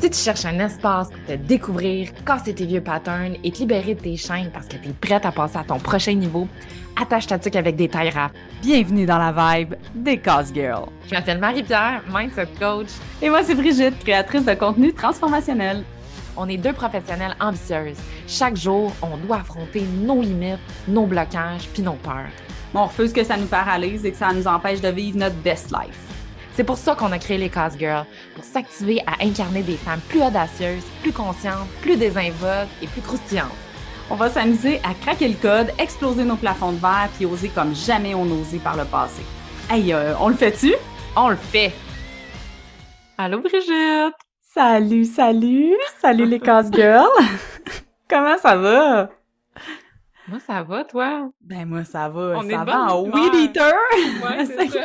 Si tu cherches un espace pour te découvrir, casser tes vieux patterns et te libérer de tes chaînes parce que tu es prête à passer à ton prochain niveau, attache ta tuque avec des tailles rap. Bienvenue dans la vibe des Cause Girls. Je m'appelle Marie-Pierre, mindset coach. Et moi, c'est Brigitte, créatrice de contenu transformationnel. On est deux professionnelles ambitieuses. Chaque jour, on doit affronter nos limites, nos blocages puis nos peurs. on refuse que ça nous paralyse et que ça nous empêche de vivre notre best life. C'est pour ça qu'on a créé les Cause Girls, pour s'activer à incarner des femmes plus audacieuses, plus conscientes, plus désinvoltes et plus croustillantes. On va s'amuser à craquer le code, exploser nos plafonds de verre puis oser comme jamais on osé par le passé. Hey, euh, on le fait-tu? On le fait! Allô Brigitte! Salut, salut! Salut les Cause Girls! Comment ça va? Moi, ça va, toi? Ben, moi, ça va. On ça est va en bonne weed eater! Ouais, c'est ça.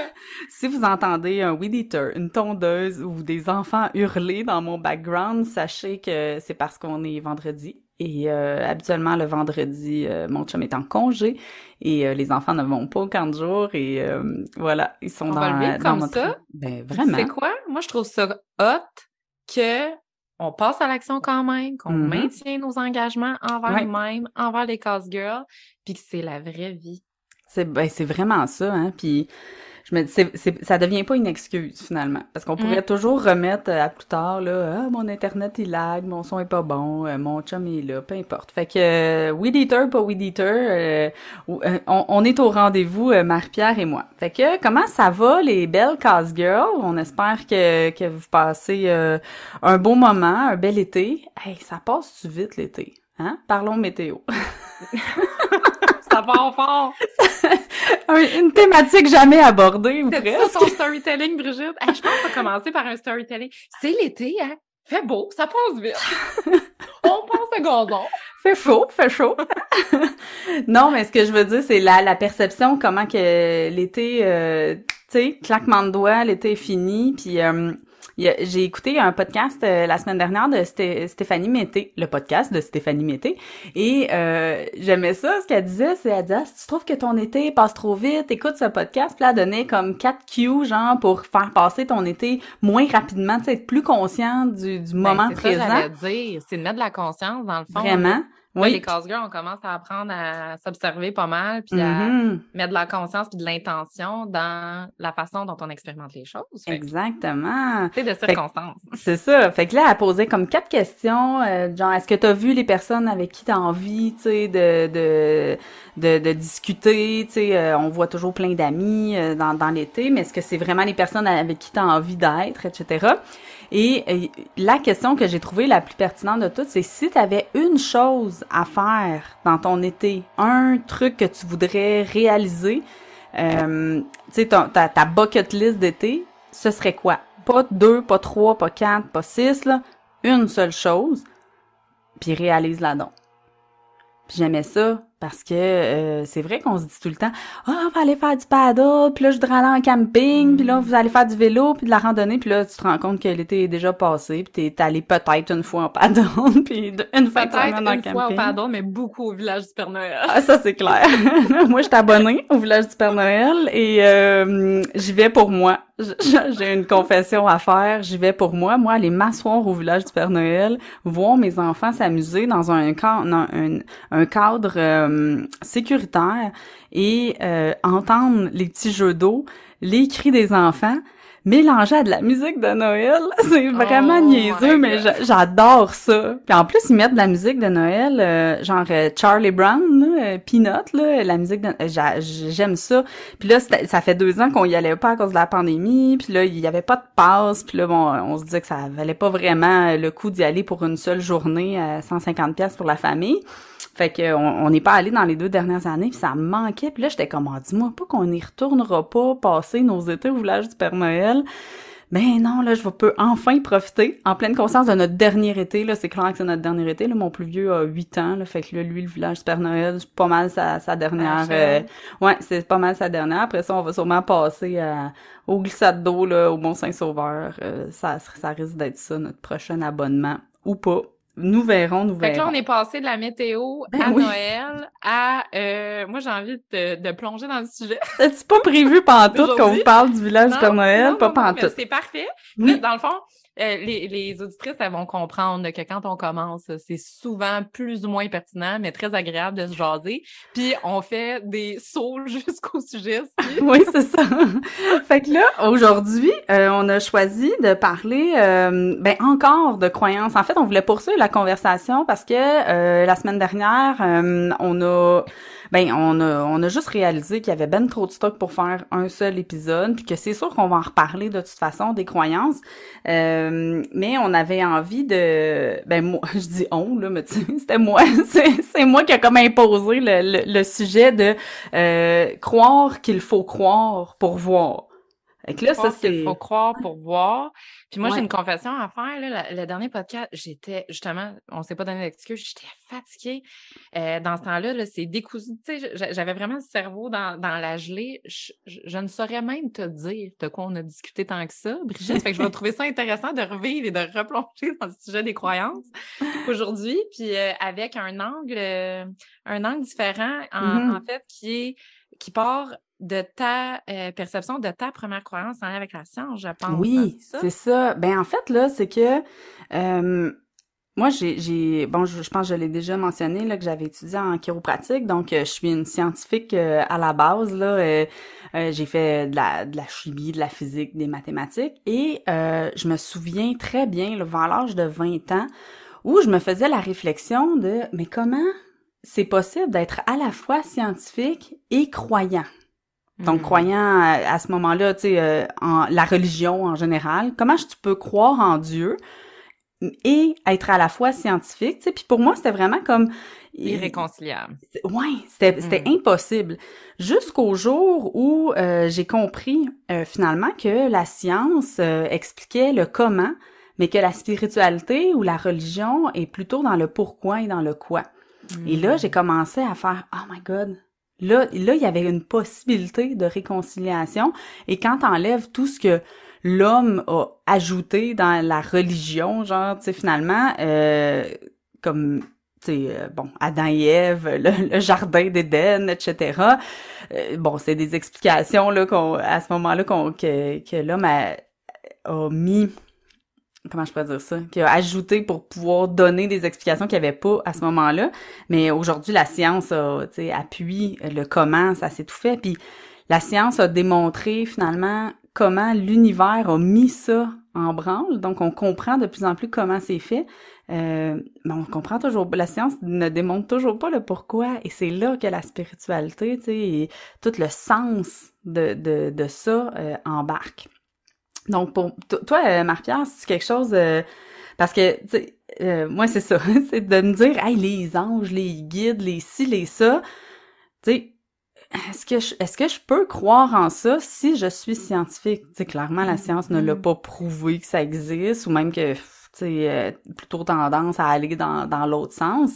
Si vous entendez un weed eater, une tondeuse ou des enfants hurler dans mon background, sachez que c'est parce qu'on est vendredi. Et euh, habituellement, le vendredi, euh, mon chum est en congé et euh, les enfants ne vont pas au camp de jour. Et euh, voilà, ils sont On dans, va le vivre dans comme notre... ça? Ben, vraiment. C'est quoi? Moi, je trouve ça hot que on passe à l'action quand même, qu'on Mhm. maintient nos engagements envers Ouais. nous-mêmes, envers les Cause Girls, puis que c'est la vraie vie. C'est ben, c'est vraiment ça, hein. Puis je me dis, c'est, c'est- ça devient pas une excuse finalement, parce qu'on pourrait Mm. toujours remettre euh, à plus tard là, ah, mon internet il lag, mon son est pas bon, euh, mon chum est là, peu importe. Fait que euh, weed eater, pas weed eater, euh, on, on est au rendez-vous, Marie-Pierre et moi. Fait que comment ça va les belles cause girls? On espère que que vous passez euh, un beau moment, un bel été. Hey, ça passe-tu vite l'été? Hein? Parlons météo. Ça part fort! Un- une thématique jamais abordée ou C'est presque. ça ton storytelling, Brigitte? Hey, je pense qu'on va commencer par un storytelling. C'est l'été, hein? Fait beau, ça passe vite. On pense à gazon. Fait chaud, fait chaud. non, mais ce que je veux dire, c'est la, la perception, comment que l'été, euh, tu sais, claquement de doigts, l'été est fini, puis euh, j'ai écouté un podcast euh, la semaine dernière de Sté- Stéphanie Mété, le podcast de Stéphanie Mété, et euh, j'aimais ça, ce qu'elle disait, c'est elle disait, Ah, si tu trouves que ton été passe trop vite, écoute ce podcast, puis elle donnait comme quatre cues, genre, pour faire passer ton été moins rapidement, tu sais, être plus conscient du, du moment Ben, c'est ça, présent. dire. C'est de mettre de la conscience, dans le fond. Vraiment. Oui. les Cause Girls, on commence à apprendre à s'observer pas mal, puis à Mhm. mettre de la conscience puis de l'intention dans la façon dont on expérimente les choses. Fait Exactement. C'est de circonstances. C'est ça. Fait que là, elle posait comme quatre questions, euh, genre, est-ce que tu as vu les personnes avec qui tu as envie, tu sais, de, de, de, de discuter, tu sais, euh, on voit toujours plein d'amis euh, dans, dans l'été, mais est-ce que c'est vraiment les personnes avec qui tu as envie d'être, etc. Et euh, la question que j'ai trouvée la plus pertinente de toutes, c'est si tu avais une chose à faire dans ton été, un truc que tu voudrais réaliser, euh, tu sais, ta, ta bucket list d'été, ce serait quoi? Pas deux, pas trois, pas quatre, pas six, là. Une seule chose, puis réalise-la donc. Puis j'aimais ça parce que euh, c'est vrai qu'on se dit tout le temps « Ah, on va aller faire du paddle, puis là, je voudrais aller en camping, puis là, vous allez faire du vélo, puis de la randonnée, puis là, tu te rends compte que l'été est déjà passé, puis t'es allé peut-être une fois en paddle, puis une fois semaine en une fois camping. pardon, mais beaucoup au village du Père Noël. Ah, ça, c'est clair. moi, je suis abonnée au village du Père Noël et euh, j'y vais pour moi. J'ai une confession à faire. J'y vais pour moi. Moi, aller m'asseoir au village du Père Noël, voir mes enfants s'amuser dans un, ca- dans un, un cadre euh, sécuritaire et euh, entendre les petits jeux d'eau, les cris des enfants, mélangés à de la musique de Noël. C'est vraiment Oh niaiseux, mais j'adore ça. Puis en plus, ils mettent de la musique de Noël, euh, genre euh, Charlie Brown, là, euh, Peanut, là, la musique de... euh, j'a- J'aime ça. Puis là, ça fait deux ans qu'on y allait pas à cause de la pandémie. Puis là, il y avait pas de passe. Puis là, bon, on se disait que ça valait pas vraiment le coup d'y aller pour une seule journée à 150 pièces pour la famille. Fait que on n'est pas allé dans les deux dernières années, puis ça me manquait. Puis là, j'étais comme, Ah, dis-moi pas qu'on n'y retournera pas passer nos étés au village du Père Noël. Ben non, là, je peux enfin profiter en pleine conscience de notre dernier été. Là, c'est clair que c'est notre dernier été. Là, mon plus vieux a 8 ans. Là, fait que là, lui, le village du Père Noël, c'est pas mal sa, sa dernière. Euh, ouais, c'est pas mal sa dernière. Après ça, on va sûrement passer à, au glissade d'eau là, au Mont Saint-Sauveur. Euh, ça, ça risque d'être ça notre prochain abonnement ou pas. Nous verrons, nous Fait que là, verrons. on est passé de la météo Ben à oui. Noël à... euh, moi, j'ai envie de, de plonger dans le sujet. C'est pas prévu pantoute qu'on vous parle du village du Père Noël, non, pas non, non, pantoute. c'est parfait. Oui. Dans le fond, euh, les, les, auditrices, elles vont comprendre que quand on commence, c'est souvent plus ou moins pertinent, mais très agréable de se jaser. Puis on fait des sauts jusqu'au sujet. oui, c'est ça. fait que là, aujourd'hui, euh, on a choisi de parler euh, ben encore de croyances. En fait, on voulait poursuivre la conversation parce que la semaine dernière, on a ben on a on a juste réalisé qu'il y avait ben trop de stock pour faire un seul épisode, puis que c'est sûr qu'on va en reparler de toute façon des croyances, euh, mais on avait envie de ben moi je dis on là, mais c'était moi, c'est moi qui a comme imposé le, le, sujet de euh, croire qu'il faut croire pour voir. Fait que là, ça, c'est. faut croire pour voir. Puis moi, j'ai une confession à faire. Là. Le, dernier podcast, j'étais justement, on s'est pas donné d'excuses, j'étais fatiguée. Euh, dans ce temps-là, -là, c'est décousu. Tu sais, j'avais vraiment le cerveau dans, dans la gelée. Je, ne saurais même te dire de quoi on a discuté tant que ça, Brigitte. fait que je vais trouver ça intéressant de revivre et de replonger dans le sujet des croyances aujourd'hui. Puis euh, avec un angle, euh, un angle différent, en, mm-hmm. en fait, qui est qui part de ta euh, perception, de ta première croyance en lien avec la science, je pense. Oui, hein, c'est ça? Ben en fait là, c'est que euh, moi j'ai bon, je, pense que je l'ai déjà mentionné là que j'avais étudié en chiropratique, donc euh, je suis une scientifique à la base là. j'ai fait de la de la chimie, de la physique, des mathématiques et je me souviens très bien, là, vers l'âge de 20 ans, où je me faisais la réflexion de mais comment c'est possible d'être à la fois scientifique et croyant? Donc, hmm. croyant à, ce moment-là, tu sais, euh, en la religion en général, comment tu peux croire en Dieu et être à la fois scientifique, tu sais, puis pour moi, c'était vraiment comme... Irréconciliable. Ouais, c'était c'était impossible. Jusqu'au jour où euh, j'ai compris euh, finalement que la science expliquait le comment, mais que la spiritualité ou la religion est plutôt dans le pourquoi et dans le quoi. Et là, hmm. j'ai commencé à faire « Oh my God, Là, là, il y avait une possibilité de réconciliation. Et quand t'enlèves tout ce que l'homme a ajouté dans la religion, genre, tu sais, finalement, euh, comme, tu sais, euh, bon, Adam et Ève, le, jardin d'Éden, etc. Euh, bon, c'est des explications, là, qu'on, à ce moment-là, qu'on, que, que l'homme a, a mis comment je pourrais dire ça, qui a ajouté pour pouvoir donner des explications qu'il n'y avait pas à ce moment-là. Mais aujourd'hui, la science a, appuie le comment ça s'est tout fait. Puis la science a démontré finalement comment l'univers a mis ça en branle. Donc, on comprend de plus en plus comment c'est fait. Euh, mais on comprend toujours, la science ne démontre toujours pas le pourquoi. Et c'est là que la spiritualité, tu sais, et tout le sens de, de, de ça euh, embarque. Donc, pour toi, euh, Marie-Pierre, c'est quelque chose... Euh, parce que, tu sais, euh, moi, c'est ça. c'est de me dire, hey, les anges, les guides, les ci, les ça. Tu sais, est-ce que je, est-ce que je peux croire en ça si je suis scientifique? Tu sais, clairement, la science ne l'a mm-hmm. pas prouvé que ça existe, ou même que, tu sais, plutôt tendance à aller dans, dans l'autre sens.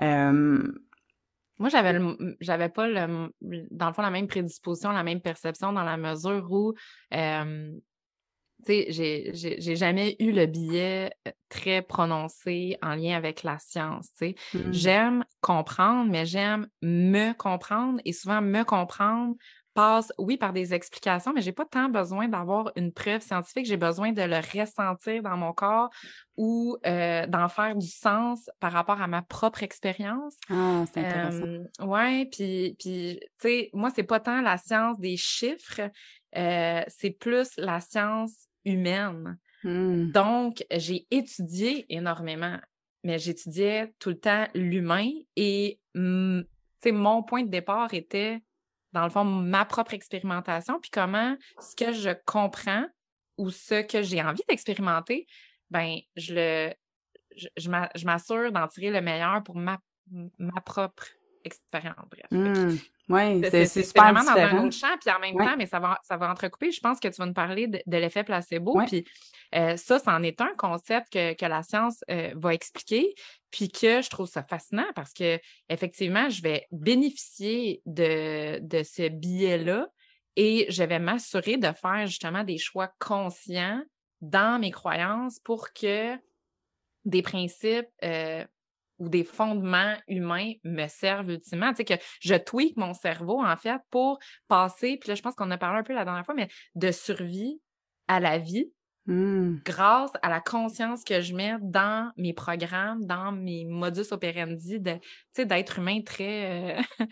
Moi, j'avais j'avais pas le, dans le fond la même prédisposition, la même perception dans la mesure où tu sais, j'ai jamais eu le billet euh, très prononcé en lien avec la science, tu sais. Mmh. J'aime comprendre, mais j'aime me comprendre et souvent me comprendre passe, oui, par des explications, mais j'ai pas tant besoin d'avoir une preuve scientifique. J'ai besoin de le ressentir dans mon corps ou euh, d'en faire du sens par rapport à ma propre expérience. Ah, c'est intéressant. Euh, ouais, puis, puis tu sais, moi, c'est pas tant la science des chiffres, euh, c'est plus la science humaine. Hmm. Donc, j'ai étudié énormément, mais j'étudiais tout le temps l'humain et mon point de départ était, dans le fond, ma propre expérimentation, puis comment ce que je comprends ou ce que j'ai envie d'expérimenter, ben, je le, je, je m'assure d'en tirer le meilleur pour ma, ma propre expérience. Bref. Oui, c'est super vraiment différent. dans un autre champ, puis en même temps, mais ça va, ça va entrecouper. Je pense que tu vas nous parler de, l'effet placebo, puis euh, ça, c'en est un concept que, que la science euh, va expliquer, puis que je trouve ça fascinant parce que effectivement, je vais bénéficier de, de ce billet-là et je vais m'assurer de faire justement des choix conscients dans mes croyances pour que des principes euh, ou des fondements humains me servent ultimement. Tu sais, que je tweak mon cerveau, en fait, pour passer, puis là, je pense qu'on a parlé un peu la dernière fois, mais de survie à la vie. Hmm. grâce à la conscience que je mets dans mes programmes, dans mes modus operandi de, d'être humain très... Euh,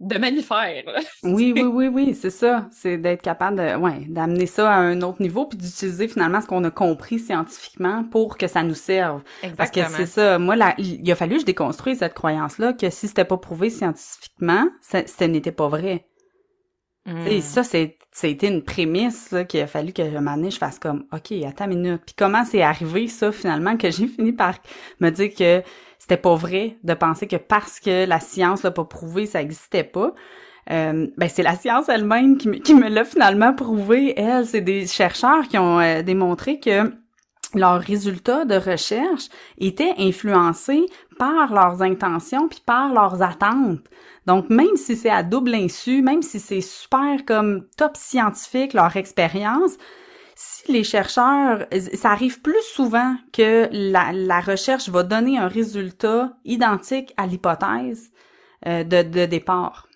de mammifère. oui, oui, oui, oui, c'est ça. C'est d'être capable de, ouais, d'amener ça à un autre niveau puis d'utiliser finalement ce qu'on a compris scientifiquement pour que ça nous serve. Exactement. Parce que c'est ça. Moi, il a fallu que je déconstruise cette croyance-là que si c'était pas prouvé scientifiquement, ça, ce n'était pas vrai. Mm. Ça, c'est, été une prémisse qu'il a fallu que un moment je fasse comme OK, attends une minute. Puis comment c'est arrivé ça finalement que j'ai fini par me dire que c'était pas vrai de penser que parce que la science l'a pas prouvé, ça existait pas. Euh, ben c'est la science elle-même qui, qui me l'a finalement prouvé. Elle, c'est des chercheurs qui ont euh, démontré que leurs résultats de recherche étaient influencés par leurs intentions puis par leurs attentes. Donc même si c'est à double insu, même si c'est super comme top scientifique leur expérience, si les chercheurs, ça arrive plus souvent que la, recherche va donner un résultat identique à l'hypothèse euh, de, de départ.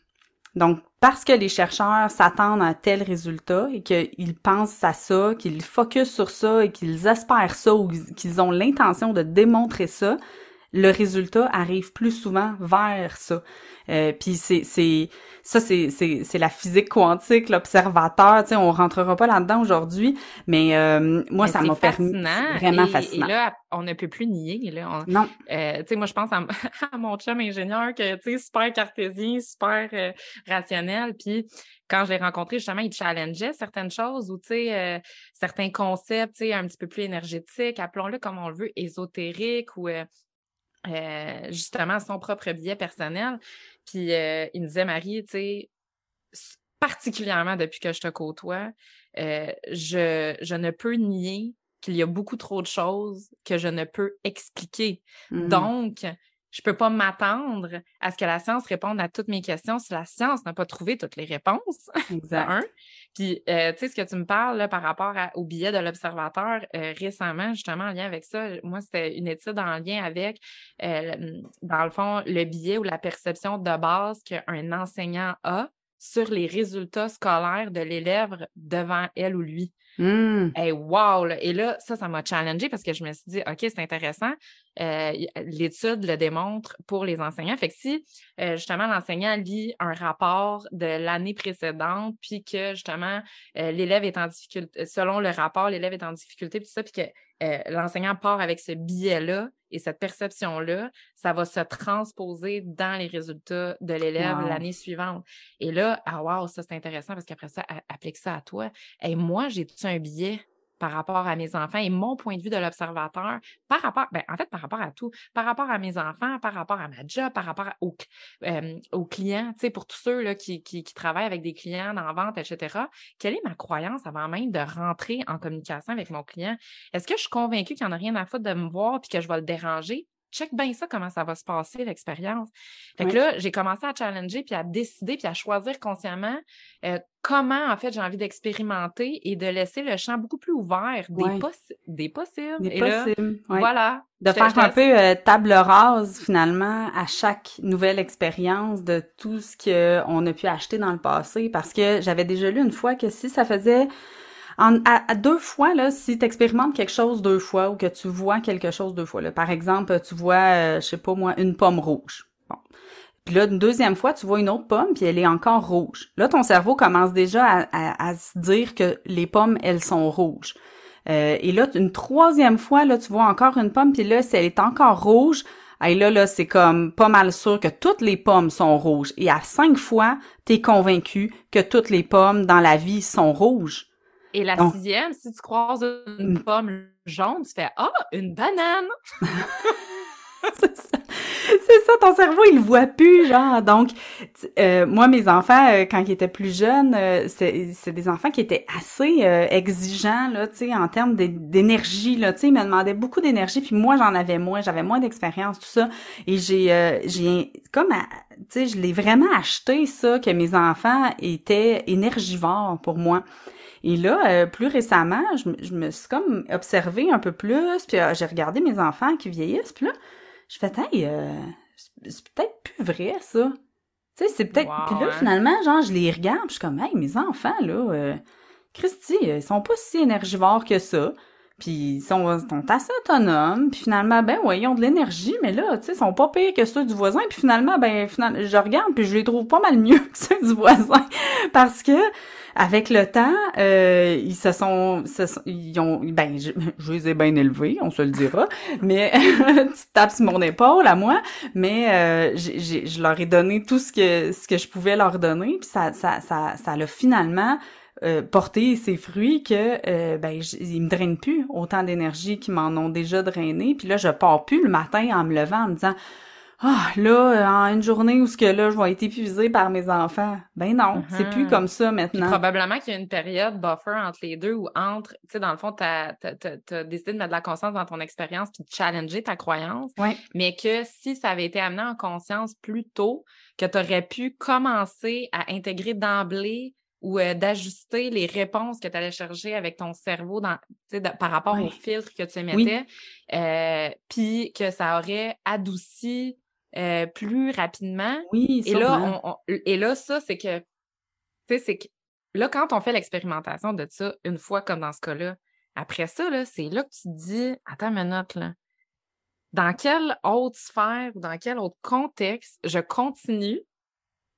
Donc, parce que les chercheurs s'attendent à un tel résultat et qu'ils pensent à ça, qu'ils focusent sur ça et qu'ils espèrent ça ou qu'ils ont l'intention de démontrer ça, le résultat arrive plus souvent vers ça. Euh, puis c'est c'est ça c'est c'est c'est la physique quantique, l'observateur. Tu sais, on rentrera pas là-dedans aujourd'hui, mais euh, moi ça m'a permis vraiment fascinant. Et là, on ne peut plus nier. Là, non. Euh, tu sais, moi je pense à, mon chum ingénieur que tu sais super cartésien, super euh, rationnel, puis quand je l'ai rencontré, justement, il challengeait certaines choses ou, tu sais, euh, certains concepts, tu sais, un petit peu plus énergétiques, appelons-le comme on le veut, ésotériques ou euh, justement son propre billet personnel. Puis euh, il me disait, Marie, tu sais, particulièrement depuis que je te côtoie, euh, je, je ne peux nier qu'il y a beaucoup trop de choses que je ne peux expliquer. Mmh. Donc, je peux pas m'attendre à ce que la science réponde à toutes mes questions si la science n'a pas trouvé toutes les réponses. Exact. Puis, euh, tu sais, ce que tu me parles là, par rapport au billet de l'observateur euh, récemment, justement, en lien avec ça, moi, c'était une étude en lien avec, euh, dans le fond, le billet ou la perception de base qu'un enseignant a sur les résultats scolaires de l'élève devant elle ou lui. Mmh. Hey, wow! Et là, ça, ça m'a challengé parce que je me suis dit, OK, c'est intéressant. Euh, l'étude le démontre pour les enseignants. Fait que si, euh, justement, l'enseignant lit un rapport de l'année précédente, puis que, justement, euh, l'élève est en difficulté, selon le rapport, l'élève est en difficulté, puis ça, puis que l'enseignant part avec ce billet-là et cette perception-là, ça va se transposer dans les résultats de l'élève l'année suivante. Et là, ah wow, ça c'est intéressant parce qu'après ça, applique ça à toi. Et moi, j'ai tout un billet par rapport à mes enfants et mon point de vue de l'observateur par rapport, ben, en fait, par rapport à tout, par rapport à mes enfants, par rapport à ma job, par rapport aux, euh, aux clients, tu sais, pour tous ceux là, qui, qui, qui, travaillent avec des clients en vente, etc. Quelle est ma croyance avant même de rentrer en communication avec mon client? Est-ce que je suis convaincue qu'il n'y en a rien à foutre de me voir puis que je vais le déranger? check bien ça, comment ça va se passer, l'expérience. Fait que là, j'ai commencé à challenger, puis à décider, puis à choisir consciemment euh, comment, en fait, j'ai envie d'expérimenter et de laisser le champ beaucoup plus ouvert des, des possibles. Des possibles, Voilà. De faire un peu euh, table rase, finalement, à chaque nouvelle expérience de tout ce qu'on a pu acheter dans le passé, parce que j'avais déjà lu une fois que si ça faisait à, deux fois, là, si tu expérimentes quelque chose deux fois ou que tu vois quelque chose deux fois, là, par exemple, tu vois, euh, je sais pas moi, une pomme rouge. Bon. Puis là, une deuxième fois, tu vois une autre pomme, puis elle est encore rouge. Là, ton cerveau commence déjà à, se dire que les pommes, elles sont rouges. Euh, et là, une troisième fois, là, tu vois encore une pomme, puis là, si elle est encore rouge, et là, là, c'est comme pas mal sûr que toutes les pommes sont rouges. Et à cinq fois, tu es convaincu que toutes les pommes dans la vie sont rouges. Et la sixième, si tu croises une mm. pomme jaune, tu fais Ah, une banane! c'est ça. C'est ça, ton cerveau, il voit plus, genre. Donc, euh, moi, mes enfants, euh, quand ils étaient plus jeunes, euh, c'est des enfants qui étaient assez exigeants, là, tu sais, en termes d'énergie, là, tu sais, ils me demandaient beaucoup d'énergie, puis moi, j'en avais moins, j'avais moins d'expérience, tout ça. Et j'ai, j'ai, comme, tu sais, je l'ai vraiment acheté, ça, que mes enfants étaient énergivores pour moi. Et là, euh, plus récemment, je, me suis comme observée un peu plus, puis euh, j'ai regardé mes enfants qui vieillissent, puis là, je fais, hey, euh, c'est peut-être plus vrai, ça. Tu sais, c'est peut-être... puis là, finalement, genre, je les regarde, je suis comme, hey, mes enfants, là, Christy, ils sont pas si énergivores que ça. puis ils sont, assez autonomes, puis finalement, ben ouais, ils ont de l'énergie, mais là, tu sais, ils sont pas pires que ceux du voisin, puis finalement, ben, finalement, je regarde, puis je les trouve pas mal mieux que ceux du voisin, parce que avec le temps, euh, ils se sont, ils ont, ben, je, je, les ai bien élevés, on se le dira, mais tu tapes sur mon épaule à moi, mais euh, je leur ai donné tout ce que ce que je pouvais leur donner, puis ça, ça, ça, ça l'a finalement euh, porté ses fruits que euh, ben ils me drainent plus autant d'énergie qu'ils m'en ont déjà drainé puis là je pars plus le matin en me levant en me disant ah là en une journée où ce que là je vais être épuisée par mes enfants. Ben non c'est plus uh-huh. comme ça maintenant. probablement qu'il y a une période buffer entre les deux ou entre tu sais dans le fond t'as as, décidé de mettre de la conscience dans ton expérience puis de challenger ta croyance. Mais que si ça avait été amené en conscience plus tôt que tu aurais pu commencer à intégrer d'emblée ou euh, d'ajuster les réponses que tu allais chercher avec ton cerveau dans, par rapport au filtre que tu émettais, euh, puis que ça aurait adouci euh, plus rapidement. Oui, et là, on, et là, ça, c'est que, tu sais, c'est que là, quand on fait l'expérimentation de ça, une fois comme dans ce cas-là, après ça, là, c'est là que tu te dis, attends une minute, là, dans quelle autre sphère ou dans quel autre contexte je continue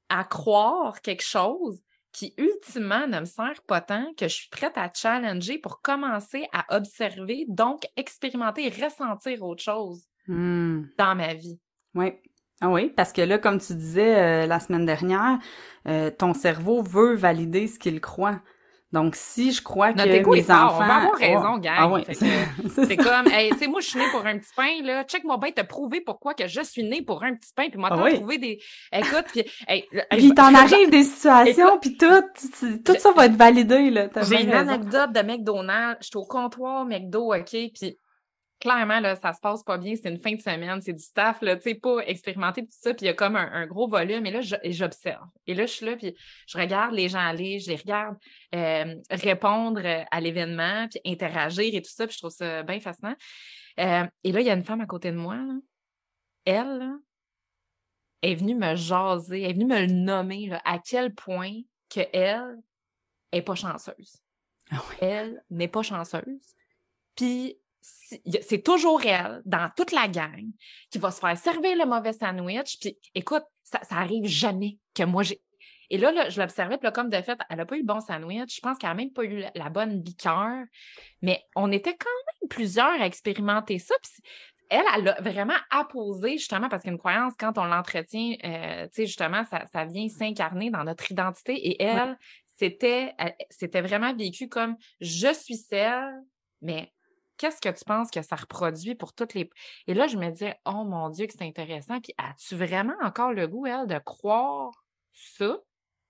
à croire quelque chose qui ultimement ne me sert pas tant que je suis prête à challenger pour commencer à observer, donc expérimenter et ressentir autre chose mmh. dans ma vie? Oui. Ah oui, parce que là, comme tu disais euh, la semaine dernière, euh, ton cerveau veut valider ce qu'il croit. Donc, si je crois que mes enfants... On va avoir raison, gang. Ah ouais. C'est comme, hey, tu sais, moi, je suis née pour un petit pain, là. Check-moi bien te prouver pourquoi que je suis née pour un petit pain, puis moi, ah t'as trouvé des... Écoute, puis... Hey, puis t'en arrives des situations, puis tout, tout ça va être validé, là. J'ai une anecdote de McDonald's. Je suis au comptoir McDo, OK, puis clairement, là, ça se passe pas bien, c'est une fin de semaine, c'est du staff, là, tu sais, pas expérimenté, tout ça, puis il y a comme un, gros volume, et là, j'observe. Et là, je suis là, puis je regarde les gens aller, je les regarde euh, répondre à l'événement, puis interagir et tout ça, puis je trouve ça bien fascinant. Euh, et là, il y a une femme à côté de moi, elle, est venue me jaser, elle est venue me nommer, là, à quel point qu'elle est pas chanceuse. Ah elle n'est pas chanceuse. Puis c'est toujours elle, dans toute la gang, qui va se faire servir le mauvais sandwich. Puis écoute, ça, ça arrive jamais que moi j'ai. Et là, là je l'observais, puis là, comme de fait, elle n'a pas eu le bon sandwich. Je pense qu'elle n'a même pas eu la, bonne liqueur. Mais on était quand même plusieurs à expérimenter ça. Puis elle, elle a vraiment apposé, justement, parce qu'une croyance, quand on l'entretient, euh, tu sais, justement, ça, ça vient s'incarner dans notre identité. Et elle, c'était, c'était vraiment vécu comme je suis celle, mais qu'est-ce que tu penses que ça reproduit pour toutes les. Et là, je me disais, oh mon Dieu, que c'est intéressant. Puis as-tu vraiment encore le goût, elle, de croire ça?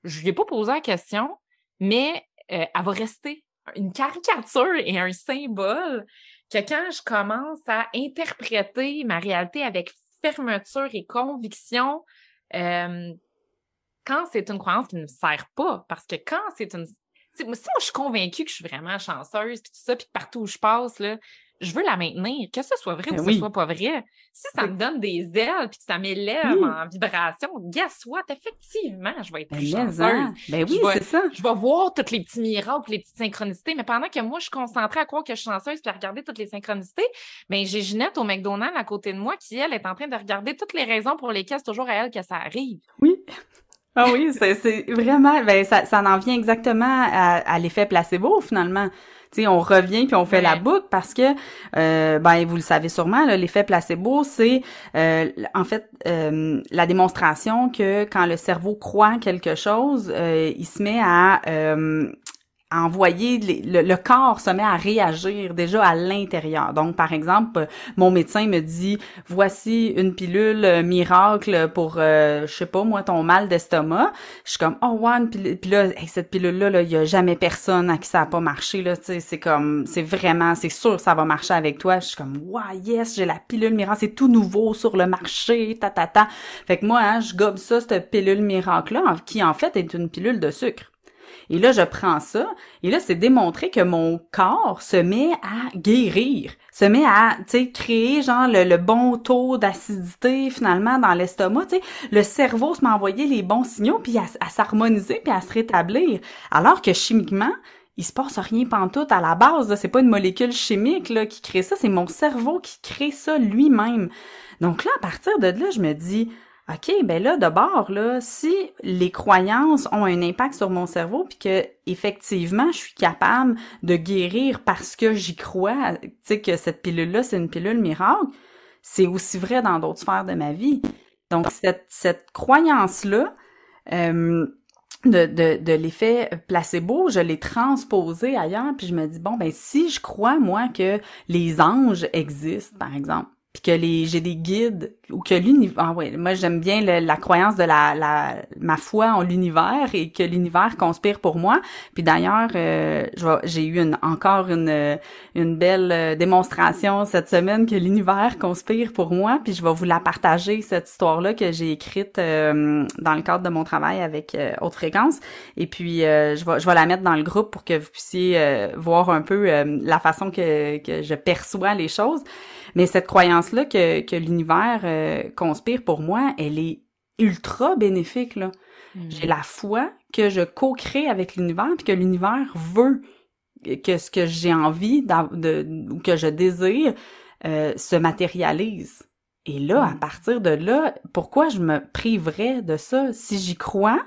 Je lui ai pas posé la question, mais euh, elle va rester une caricature et un symbole que quand je commence à interpréter ma réalité avec fermeture et conviction, euh, quand c'est une croyance qui ne me sert pas, parce que quand c'est une si moi, je suis convaincue que je suis vraiment chanceuse, puis tout ça, puis partout où je passe, là, je veux la maintenir, que ce soit vrai ou ben que ce soit pas vrai. Si ça me donne des ailes puis que ça m'élève en vibration, guess what? Effectivement, je vais être plus ben, chanceuse. Ben oui, c'est ça. Je vais voir tous les petits miracles, les petites synchronicités, mais pendant que moi, je suis concentrée à croire que je suis chanceuse puis à regarder toutes les synchronicités, ben j'ai Ginette au McDonald's à côté de moi qui, elle, est en train de regarder toutes les raisons pour lesquelles c'est toujours à elle que ça arrive. Oui. Ah oui, c'est vraiment, ben ça, ça en vient exactement à, à l'effet placebo finalement. sais, on revient puis on fait la boucle parce que, euh, ben vous le savez sûrement, l'effet placebo, c'est euh, en fait euh, la démonstration que quand le cerveau croit quelque chose, il se met à envoyer le, corps se met à réagir déjà à l'intérieur. Donc par exemple, mon médecin me dit voici une pilule euh, miracle pour euh, je sais pas moi ton mal d'estomac. Je suis comme oh one puis là cette pilule là il y a jamais personne à qui ça a pas marché là, c'est comme c'est vraiment c'est sûr ça va marcher avec toi. Je suis comme wow yes, j'ai la pilule miracle, c'est tout nouveau sur le marché, ta ta ta. Fait que moi hein, je gobe ça cette pilule miracle là qui en fait est une pilule de sucre. Et là, je prends ça, et là, c'est démontré que mon corps se met à guérir, se met à, tu sais, créer, genre, le, bon taux d'acidité, finalement, dans l'estomac. Le cerveau se envoyer les bons signaux, puis à, s'harmoniser, puis à se rétablir. Alors que chimiquement, il se passe rien pantoute à la base, c'est pas une molécule chimique là, qui crée ça, c'est mon cerveau qui crée ça lui-même. Donc là, à partir de là, je me dis, OK, ben là, d'abord, là, si les croyances ont un impact sur mon cerveau, puis que effectivement, je suis capable de guérir parce que j'y crois, tu sais, que cette pilule-là, c'est une pilule miracle, c'est aussi vrai dans d'autres sphères de ma vie. Donc, cette, cette croyance-là, euh, de, de, de l'effet placebo, je l'ai transposé ailleurs, puis je me dis, bon, ben si je crois, moi, que les anges existent, par exemple, puis que les j'ai des guides ou que l'univers ah ouais moi j'aime bien la croyance de la, la ma foi en l'univers et que l'univers conspire pour moi. Puis d'ailleurs euh, j'ai eu une encore une une belle euh, démonstration cette semaine que l'univers conspire pour moi. Puis je vais vous la partager cette histoire là que j'ai écrite euh, dans le cadre de mon travail avec haute fréquence. Et puis je vais je vais la mettre dans le groupe pour que vous puissiez voir un peu la façon que que je perçois les choses. Mais cette croyance-là que, que l'univers euh, conspire pour moi, elle est ultra bénéfique. Là. Mm. J'ai la foi que je co-crée avec l'univers, puis que l'univers veut que ce que j'ai envie de, ou que je désire euh, se matérialise. Et là, à mm. partir de là, pourquoi je me priverais de ça? Si j'y crois,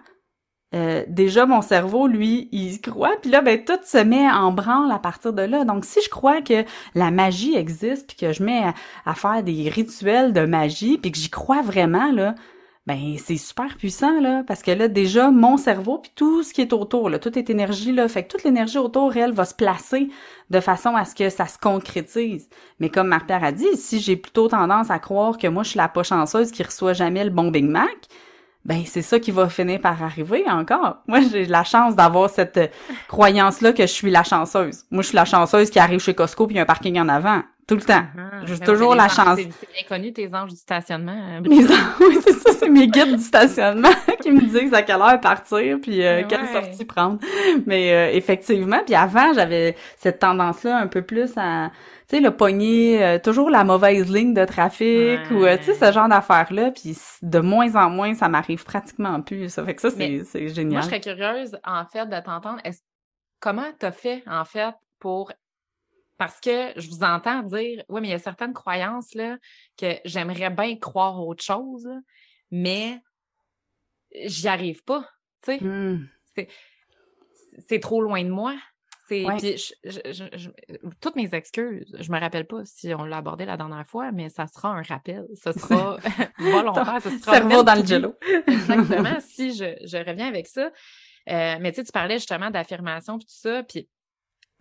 euh, déjà mon cerveau lui il croit. Puis là ben tout se met en branle à partir de là. Donc si je crois que la magie existe puis que je mets à, faire des rituels de magie puis que j'y crois vraiment là ben c'est super puissant là. Parce que là déjà mon cerveau puis tout ce qui est autour là toute est énergie là fait que toute l'énergie autour elle va se placer de façon à ce que ça se concrétise. Mais comme Marc-Pierre a dit si j'ai plutôt tendance à croire que moi je suis la pas chanceuse qui reçoit jamais le bon Big Mac ben c'est ça qui va finir par arriver encore. Moi, j'ai la chance d'avoir cette croyance-là que je suis la chanceuse. Moi, je suis la chanceuse qui arrive chez Costco puis il y a un parking en avant. Tout le temps. Ah, j'ai ben toujours la chance. C'est bien connu, tes anges du stationnement. Hein, oui, c'est ça, c'est mes guides du stationnement qui me disent à quelle heure partir puis euh, quelle sortie prendre. Mais euh, effectivement, puis avant, j'avais cette tendance-là un peu plus à tu sais, le pogner euh, toujours la mauvaise ligne de trafic ou, euh, tu sais, ce genre d'affaires-là. Puis de moins en moins, ça m'arrive pratiquement plus. Ça fait que ça, c'est génial. Moi, je serais curieuse, en fait, de t'entendre. Comment t'as fait, en fait, pour... Parce que je vous entends dire, oui, mais il y a certaines croyances, là, que j'aimerais bien croire autre chose, mais j'y arrive pas, tu sais. Hmm. C'est trop loin de moi. C'est toutes mes excuses, je me rappelle pas si on l'a abordé la dernière fois, mais ça sera un rappel. Ce sera volontaire, ce sera cerveau dans le jello. Exactement, si je, reviens avec ça. Euh, mais tu sais, tu parlais justement d'affirmations puis tout ça, puis tu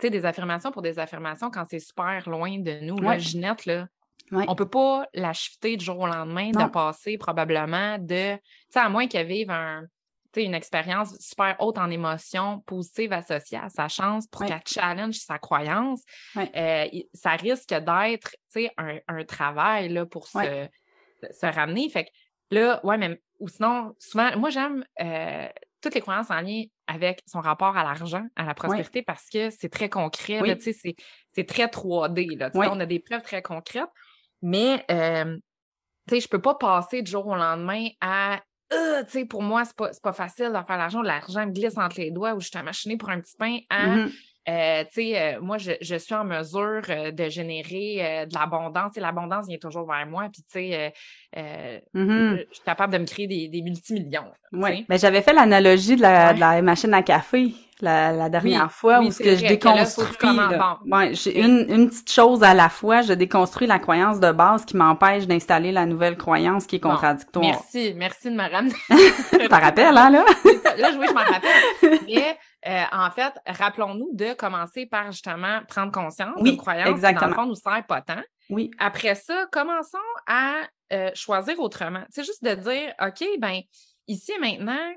sais, des affirmations pour des affirmations quand c'est super loin de nous. Ouais. Là, Ginette, là, on peut pas la shifter du jour au lendemain, de passer probablement de, tu sais, à moins qu'elle vive un une expérience super haute en émotions positives associées à sa chance pour qu'elle challenge sa croyance, euh, ça risque d'être un, un travail là, pour se, se ramener. Fait que là, ouais, même, ou sinon, souvent, moi, j'aime euh, toutes les croyances en lien avec son rapport à l'argent, à la prospérité, parce que c'est très concret, c'est très 3D. Là, On a des preuves très concrètes, mais euh, je ne peux pas passer du jour au lendemain à euh, tu sais, pour moi, c'est pas, pas facile de faire l'argent. L'argent me glisse entre les doigts ou je suis machiné pour un petit pain à, mmh euh, tu sais, euh, moi, je, je, suis en mesure de générer de l'abondance et l'abondance vient toujours vers moi. Puis, tu sais, mmh je suis capable de me créer des, des multimillions. Oui, mais j'avais fait l'analogie de la, de la machine à café la, la dernière fois où ce que je déconstruis. ouais, j'ai une, une petite chose à la fois. Je déconstruis la croyance de base qui m'empêche d'installer la nouvelle croyance qui est contradictoire. merci, merci de me ramener. tu t'en rappelles, hein, là? là, oui, je m'en rappelle. Mais euh, en fait, rappelons-nous de commencer par justement prendre conscience oui, d'une croyance exactement. qui, dans le fond, nous sert pas tant. Oui. Après ça, commençons à euh, choisir autrement. C'est juste de dire, OK, ben ici et maintenant,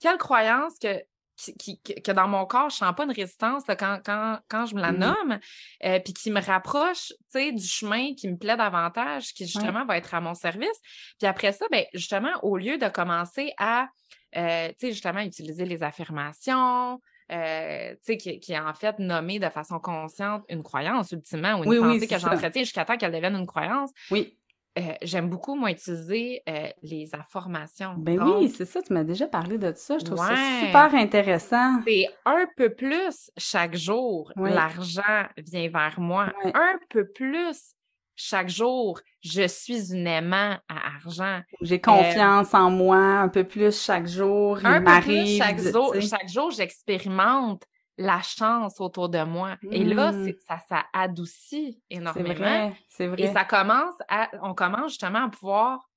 quelle croyance que qui, que dans mon corps, je sens pas une résistance quand, quand, quand je me la mmh nomme, euh, puis qui me rapproche du chemin qui me plaît davantage, qui justement va être à mon service. Puis après ça, ben, justement, au lieu de commencer à euh, justement utiliser les affirmations, euh, qui, qui est en fait nommé de façon consciente une croyance ultimement ou une pensée que j'entretiens jusqu'à temps qu'elle devienne une croyance. Oui euh, j'aime beaucoup, moi, utiliser euh, les informations. Ben oui, c'est ça, tu m'as déjà parlé de ça. Je trouve ça super intéressant. C'est un peu plus chaque jour, l'argent vient vers moi. Un peu plus chaque jour, je suis une aimant à argent. J'ai confiance en moi un peu plus chaque jour. Un peu plus chaque jour, chaque jour, j'expérimente la chance autour de moi. Et là, mmh. ça, ça adoucit énormément. C'est vrai, c'est vrai. Et ça commence à, on commence justement à pouvoir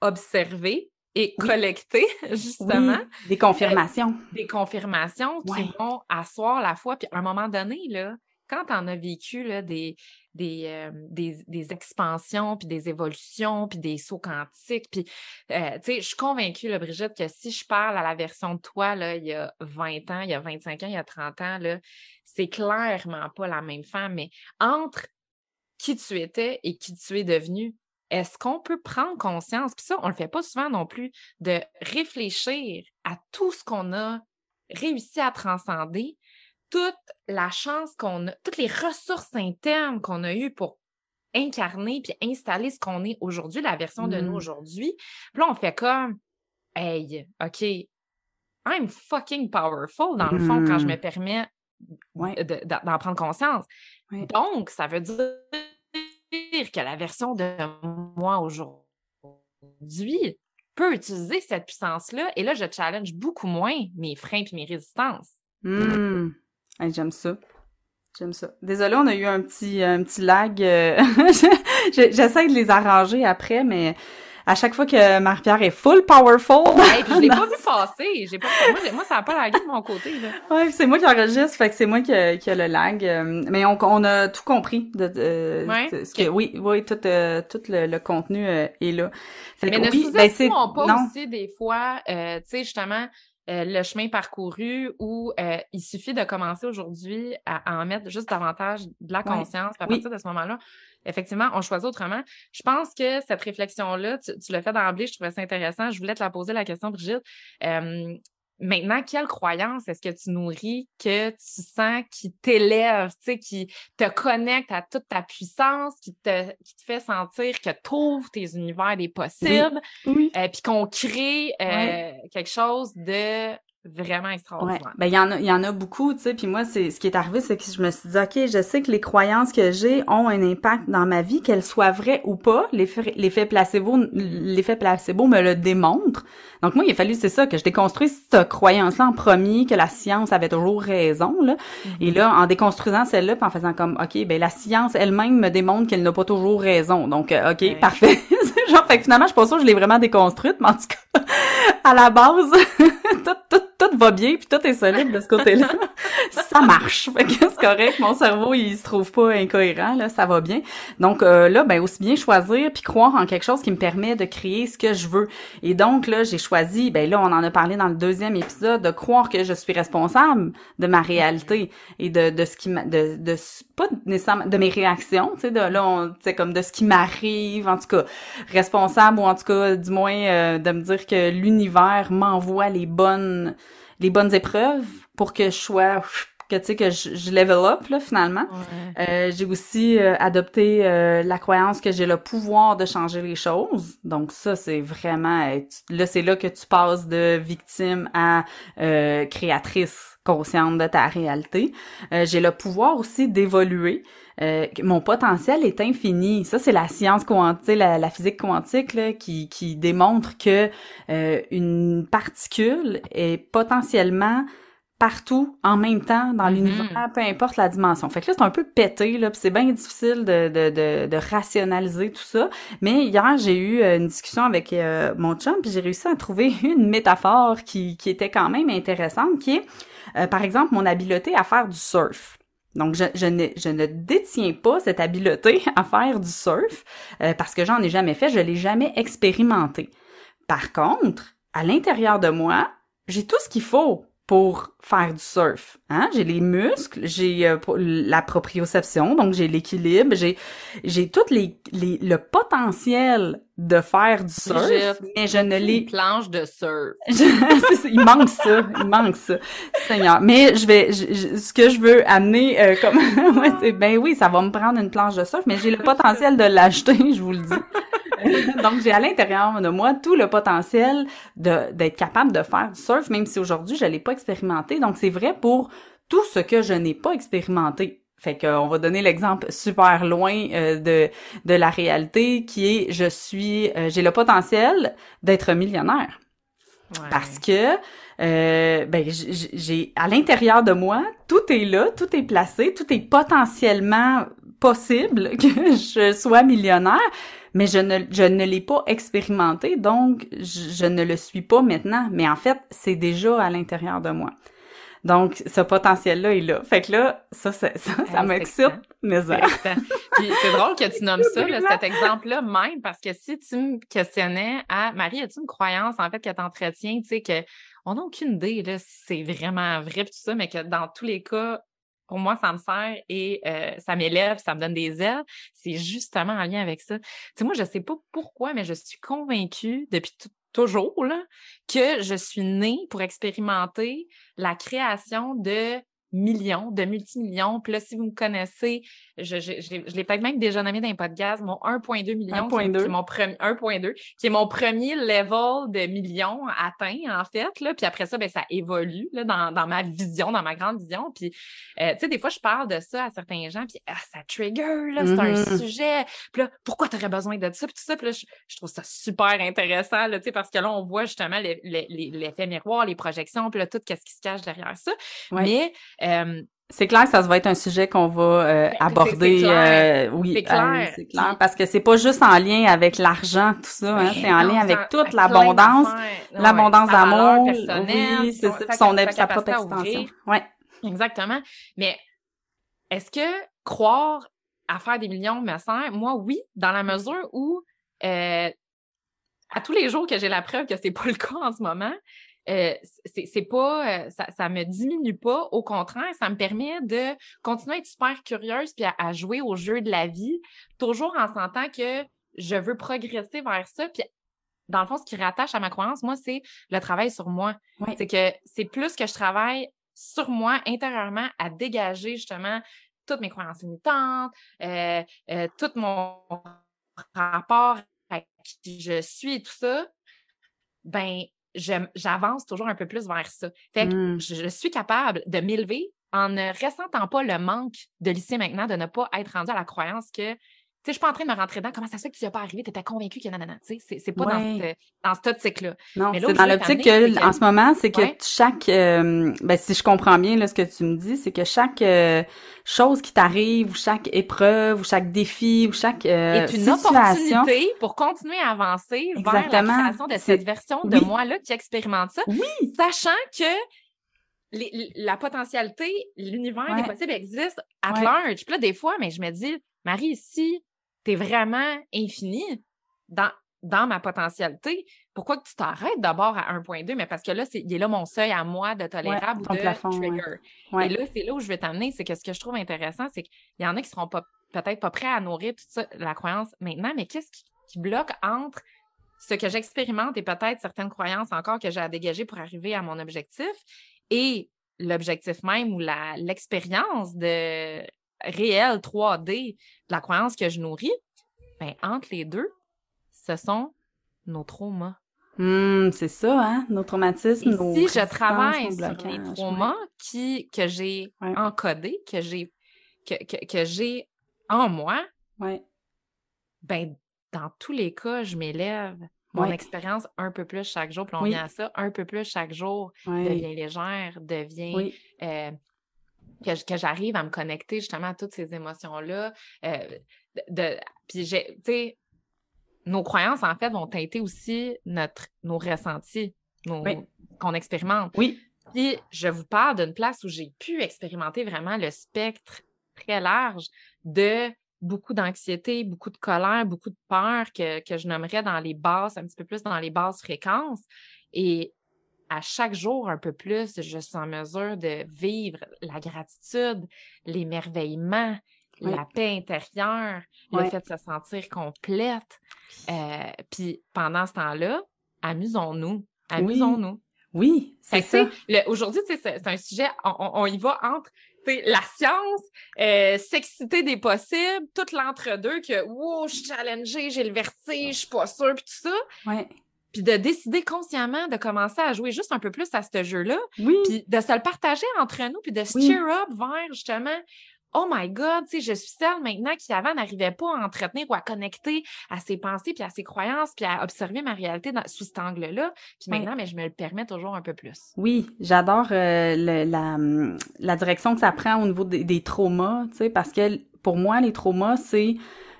observer et collecter, justement. Des confirmations. des confirmations qui vont asseoir la foi. Puis à un moment donné, là, quand on a vécu là, des, des, des, expansions, puis des évolutions, puis des sauts quantiques, puis, euh, tu sais, je suis convaincue, Brigitte, que si je parle à la version de toi, là, il y a 20 ans, il y a 25 ans, il y a 30 ans, là, c'est clairement pas la même femme, mais entre qui tu étais et qui tu es devenu, est-ce qu'on peut prendre conscience, puis ça, on le fait pas souvent non plus, de réfléchir à tout ce qu'on a réussi à transcender, toute la chance qu'on a, toutes les ressources internes qu'on a eues pour incarner puis installer ce qu'on est aujourd'hui, la version de nous mmh. aujourd'hui. Puis là, on fait comme, hey, OK, I'm fucking powerful, dans le fond, quand je me mmh. permets d'en prendre conscience. Donc, ça veut dire que la version de moi aujourd'hui peut utiliser cette puissance-là. Et là, je challenge beaucoup moins mes freins et mes résistances. Mmh j'aime ça. J'aime ça. Désolée, on a eu un petit un petit lag. Euh, j'essaie de les arranger après, mais à chaque fois que Marie-Pierre est full powerful. Hey, je l'ai pas vu passer. J'ai pas, moi, ça n'a pas lagué de mon côté. Là. Ouais, c'est moi qui enregistre, fait que c'est moi qui a, qui a le lag. Euh, mais on, on a tout compris de, ce que oui, oui, tout euh, tout le, contenu est là. mais ne oui, ben, pas aussi des fois, tu sais justement euh, le chemin parcouru où euh, il suffit de commencer aujourd'hui à, en mettre juste davantage de la conscience. à partir de ce moment-là, effectivement, on choisit autrement. Je pense que cette réflexion-là, tu, tu l'as fait d'emblée, je trouvais ça intéressant. Je voulais te la poser la question, Brigitte. Euh, Maintenant, quelle croyance est-ce que tu nourris que tu sens qui t'élève, tu sais, qui te connecte à toute ta puissance, qui te, qui te fait sentir que tu ouvres tes univers des possibles, oui. Euh, puis qu'on crée euh, quelque chose de vraiment extraordinaire. Ouais. Ben il y en a il y en a beaucoup, tu sais, puis moi c'est ce qui est arrivé c'est que je me suis dit OK, je sais que les croyances que j'ai ont un impact dans ma vie, qu'elles soient vraies ou pas, l'effet l'effet placebo l'effet placebo me le démontre. Donc moi il a fallu c'est ça que je déconstruise cette croyance là en premier que la science avait toujours raison là. Mm-hmm. Et là en déconstruisant celle-là, en faisant comme OK, ben la science elle-même me démontre qu'elle n'a pas toujours raison. Donc euh, OK, parfait. Genre fait que finalement je pense que je l'ai vraiment déconstruite, mais en tout cas à la base tout, tout tout va bien puis tout est solide de ce côté-là. ça marche. Fait que c'est correct. Mon cerveau, il se trouve pas incohérent, là. Ça va bien. Donc, euh, là, ben, aussi bien choisir puis croire en quelque chose qui me permet de créer ce que je veux. Et donc, là, j'ai choisi, ben là, on en a parlé dans le deuxième épisode, de croire que je suis responsable de ma réalité et de, de ce qui m'a, de, de, pas de mes réactions, tu sais, de là, c'est comme de ce qui m'arrive, en tout cas, responsable ou en tout cas, du moins, euh, de me dire que l'univers m'envoie les bonnes les bonnes épreuves pour que je sois que tu sais que je, je, level up là finalement. Euh, j'ai aussi euh, adopté euh, la croyance que j'ai le pouvoir de changer les choses. Donc ça c'est vraiment là c'est là que tu passes de victime à créatrice consciente de ta réalité. j'ai le pouvoir aussi d'évoluer. mon potentiel est infini. Ça, c'est la science quantique, la, la, physique quantique là, qui, qui démontre que une particule est potentiellement partout en même temps dans mm-hmm. l'univers, peu importe la dimension. Fait que là, c'est un peu pété, là, c'est bien difficile de, de, de, de, rationaliser tout ça. Mais hier, j'ai eu euh, une discussion avec euh, mon chum, puis j'ai réussi à trouver une métaphore qui, qui était quand même intéressante, qui est, euh, par exemple, mon habileté à faire du surf. Donc, je, je, ne, je ne détiens pas cette habileté à faire du surf parce que j'en ai jamais fait, je l'ai jamais expérimenté. Par contre, à l'intérieur de moi, j'ai tout ce qu'il faut pour faire du surf. Hein? J'ai les muscles, j'ai euh, la proprioception, donc j'ai l'équilibre, j'ai j'ai tout les, le potentiel de faire du surf, mais je ne l'ai planche de surf? il manque ça, il manque ça. Seigneur, mais je vais ce que je veux amener euh, comme ouais, ben oui, ça va me prendre une planche de surf, mais j'ai le potentiel de l'acheter, je vous le dis. Donc, j'ai à l'intérieur de moi tout le potentiel d'être capable de faire du surf, même si aujourd'hui, je l'ai pas expérimenté. Donc, c'est vrai pour tout ce que je n'ai pas expérimenté. Fait qu'on va donner l'exemple super loin euh, de de la réalité qui est je suis euh, j'ai le potentiel d'être millionnaire. Parce que euh, ben j'ai à l'intérieur de moi, tout est là, tout est placé, tout est potentiellement possible que je sois millionnaire, mais je ne, je ne l'ai pas expérimenté, donc je, ne le suis pas maintenant. Mais en fait, c'est déjà à l'intérieur de moi. Donc, ce potentiel-là est là. Fait que là, ça, ça, ça, m'excite, mais Puis c'est drôle que tu nommes ça, cet exemple-là même, parce que si tu me questionnais à Marie, as-tu une croyance, en fait, que t'entretiens, tu sais, que on n'a aucune idée, là, si c'est vraiment vrai, tout ça, mais que dans tous les cas, pour moi, ça me sert et euh, ça m'élève, ça me donne des ailes. C'est justement en lien avec ça. Tu sais, moi, je sais pas pourquoi, mais je suis convaincue depuis toujours que je suis née pour expérimenter la création de millions, de multimillions. Puis là, si vous me connaissez, je, je, je l'ai peut-être même déjà nommé dans un podcast, mon 1.2 millions, 1.2. Qui, est mon premier 1.2, qui est mon premier level de millions atteint, en fait. Là. Puis après ça, ben, ça évolue là, dans, dans ma vision, dans ma grande vision. Puis, euh, tu sais, des fois, je parle de ça à certains gens, puis ah, ça trigger, là, c'est un mm-hmm. sujet. Puis là, pourquoi tu aurais besoin de ça? Puis tout ça, puis là, je, trouve ça super intéressant, là, tu sais, parce que là, on voit justement l'effet miroir, les projections, puis là, tout qu'est-ce qui se cache derrière ça. Mais euh, c'est clair que ça va être un sujet qu'on va euh, ben, aborder. Euh, oui, c'est clair. c'est clair parce que c'est pas juste en lien avec l'argent tout ça, hein, c'est en lien avec toute l'abondance, l'abondance d'amour, oui, c'est son, sa propre extension. Ouais. Exactement. Mais est-ce que croire à faire des millions me sert Moi, oui, dans la mesure où à tous les jours que j'ai la preuve que c'est pas le cas en ce moment, euh, c'est pas, euh, ça, ça me diminue pas. Au contraire, ça me permet de continuer à être super curieuse puis à, jouer au jeu de la vie, toujours en sentant que je veux progresser vers ça. Puis dans le fond, ce qui rattache à ma croyance, moi, c'est le travail sur moi. C'est que c'est plus que je travaille sur moi intérieurement à dégager justement toutes mes croyances limitantes, euh, euh, tout mon rapport à qui je suis et tout ça. Ben, j'avance toujours un peu plus vers ça. Fait que mmh. je, suis capable de m'élever en ne ressentant pas le manque de lycée maintenant, de ne pas être rendu à la croyance que sais, je suis pas en train de me rentrer dedans. Comment ça se fait que tu n'y as pas arrivé? Tu étais convaincu qu'il y a nanana. Tu sais, c'est pas dans, ce, dans cette optique-là. Non, c'est dans l'optique que, en ce moment, c'est que chaque, euh, ben, si je comprends bien, là, ce que tu me dis, c'est que chaque euh, chose qui t'arrive, ou chaque épreuve, ou chaque défi, ou chaque euh, est une opportunité pour continuer à avancer vers la création de cette version de moi-là qui expérimente ça. Oui. Sachant que la potentialité, l'univers des possibles existe à large. Puis là, des fois, mais je me dis, Marie, si tu es vraiment infini dans, dans ma potentialité, pourquoi que tu t'arrêtes d'abord à 1.2? Mais parce que là, c'est, il est là mon seuil à moi de tolérable ou de trigger. Et là, c'est là où je vais t'amener, c'est que ce que je trouve intéressant, c'est qu'il y en a qui seront pas, peut-être pas prêts à nourrir toute ça, la croyance maintenant, mais qu'est-ce qui, bloque entre ce que j'expérimente et peut-être certaines croyances encore que j'ai à dégager pour arriver à mon objectif et l'objectif même ou la, l'expérience de réel 3D de la croyance que je nourris, ben, entre les deux, ce sont nos traumas. Hum, c'est ça, hein? Nos traumatismes, nos Si je travaille sur les traumas qui, que j'ai encodés, que j'ai que, que, j'ai en moi, ouais. ben dans tous les cas, je m'élève. Mon expérience un peu plus chaque jour, puis on vient à ça, un peu plus chaque jour devient légère, devient euh, que, j'arrive à me connecter justement à toutes ces émotions-là. Euh, de, puis j'ai, tu sais, nos croyances, en fait, vont teinter aussi notre, nos ressentis, nos, qu'on expérimente. Oui. Puis je vous parle d'une place où j'ai pu expérimenter vraiment le spectre très large de beaucoup d'anxiété, beaucoup de colère, beaucoup de peur que, que je nommerais dans les basses, un petit peu plus dans les basses fréquences. Et à chaque jour un peu plus, je suis en mesure de vivre la gratitude, l'émerveillement, la paix intérieure, le fait de se sentir complète. Euh, puis pendant ce temps-là, amusons-nous. Amusons-nous. Oui, c'est ça. Aujourd'hui, c'est un sujet, on, y va entre la science, euh, s'exciter des possibles, tout l'entre-deux que, wow, je suis challengée, j'ai le vertige, je suis pas sûre, puis tout ça. Ouais puis de décider consciemment de commencer à jouer juste un peu plus à ce jeu-là, oui. puis de se le partager entre nous, puis de se cheer up vers justement Oh my God, tu sais, je suis celle maintenant qui avant n'arrivait pas à entretenir ou à connecter à ses pensées, puis à ses croyances, puis à observer ma réalité sous cet angle-là. Puis maintenant, mais je me le permets toujours un peu plus. Oui, j'adore euh, la, la direction que ça prend au niveau des, des traumas, tu sais, parce que pour moi, les traumas, c'est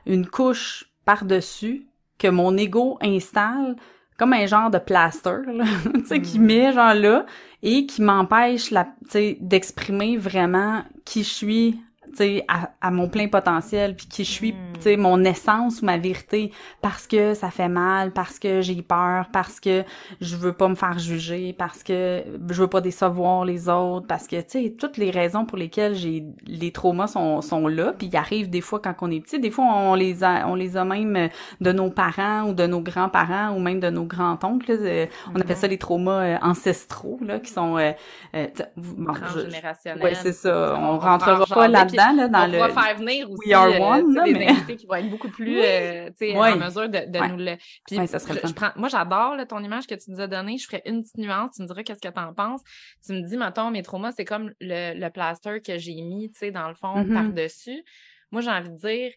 une couche par-dessus que mon ego installe comme un genre de plaster, là, tu sais, qui mm. met genre là et qui m'empêche la, tu sais, d'exprimer vraiment qui je suis à, à, mon plein potentiel, puis qui je suis, hmm. tu sais, mon essence ou ma vérité, parce que ça fait mal, parce que j'ai peur, parce que je veux pas me faire juger, parce que je veux pas décevoir les autres, parce que, tu sais, toutes les raisons pour lesquelles j'ai les traumas sont, sont là, puis ils arrivent des fois quand on est petit, des fois on les a, on les a même de nos parents ou de nos grands-parents ou même de nos grands-oncles, euh, on appelle ça les traumas euh, ancestraux, là, qui sont, euh, euh bon, Ouais, c'est ça, on, on rentrera pas là-dedans, on le... faire venir aussi We are euh, des invités qui vont être beaucoup plus euh, en mesure de, de nous le. Puis ça serait je, prends... Moi, j'adore ton image que tu nous as donnée. Je ferais une petite nuance. Tu me dirais qu'est-ce que tu en penses. Tu me dis, mettons, mes traumas, c'est comme le, le plaster que j'ai mis, tu sais, dans le fond, mm-hmm. par-dessus. Moi, j'ai envie de dire,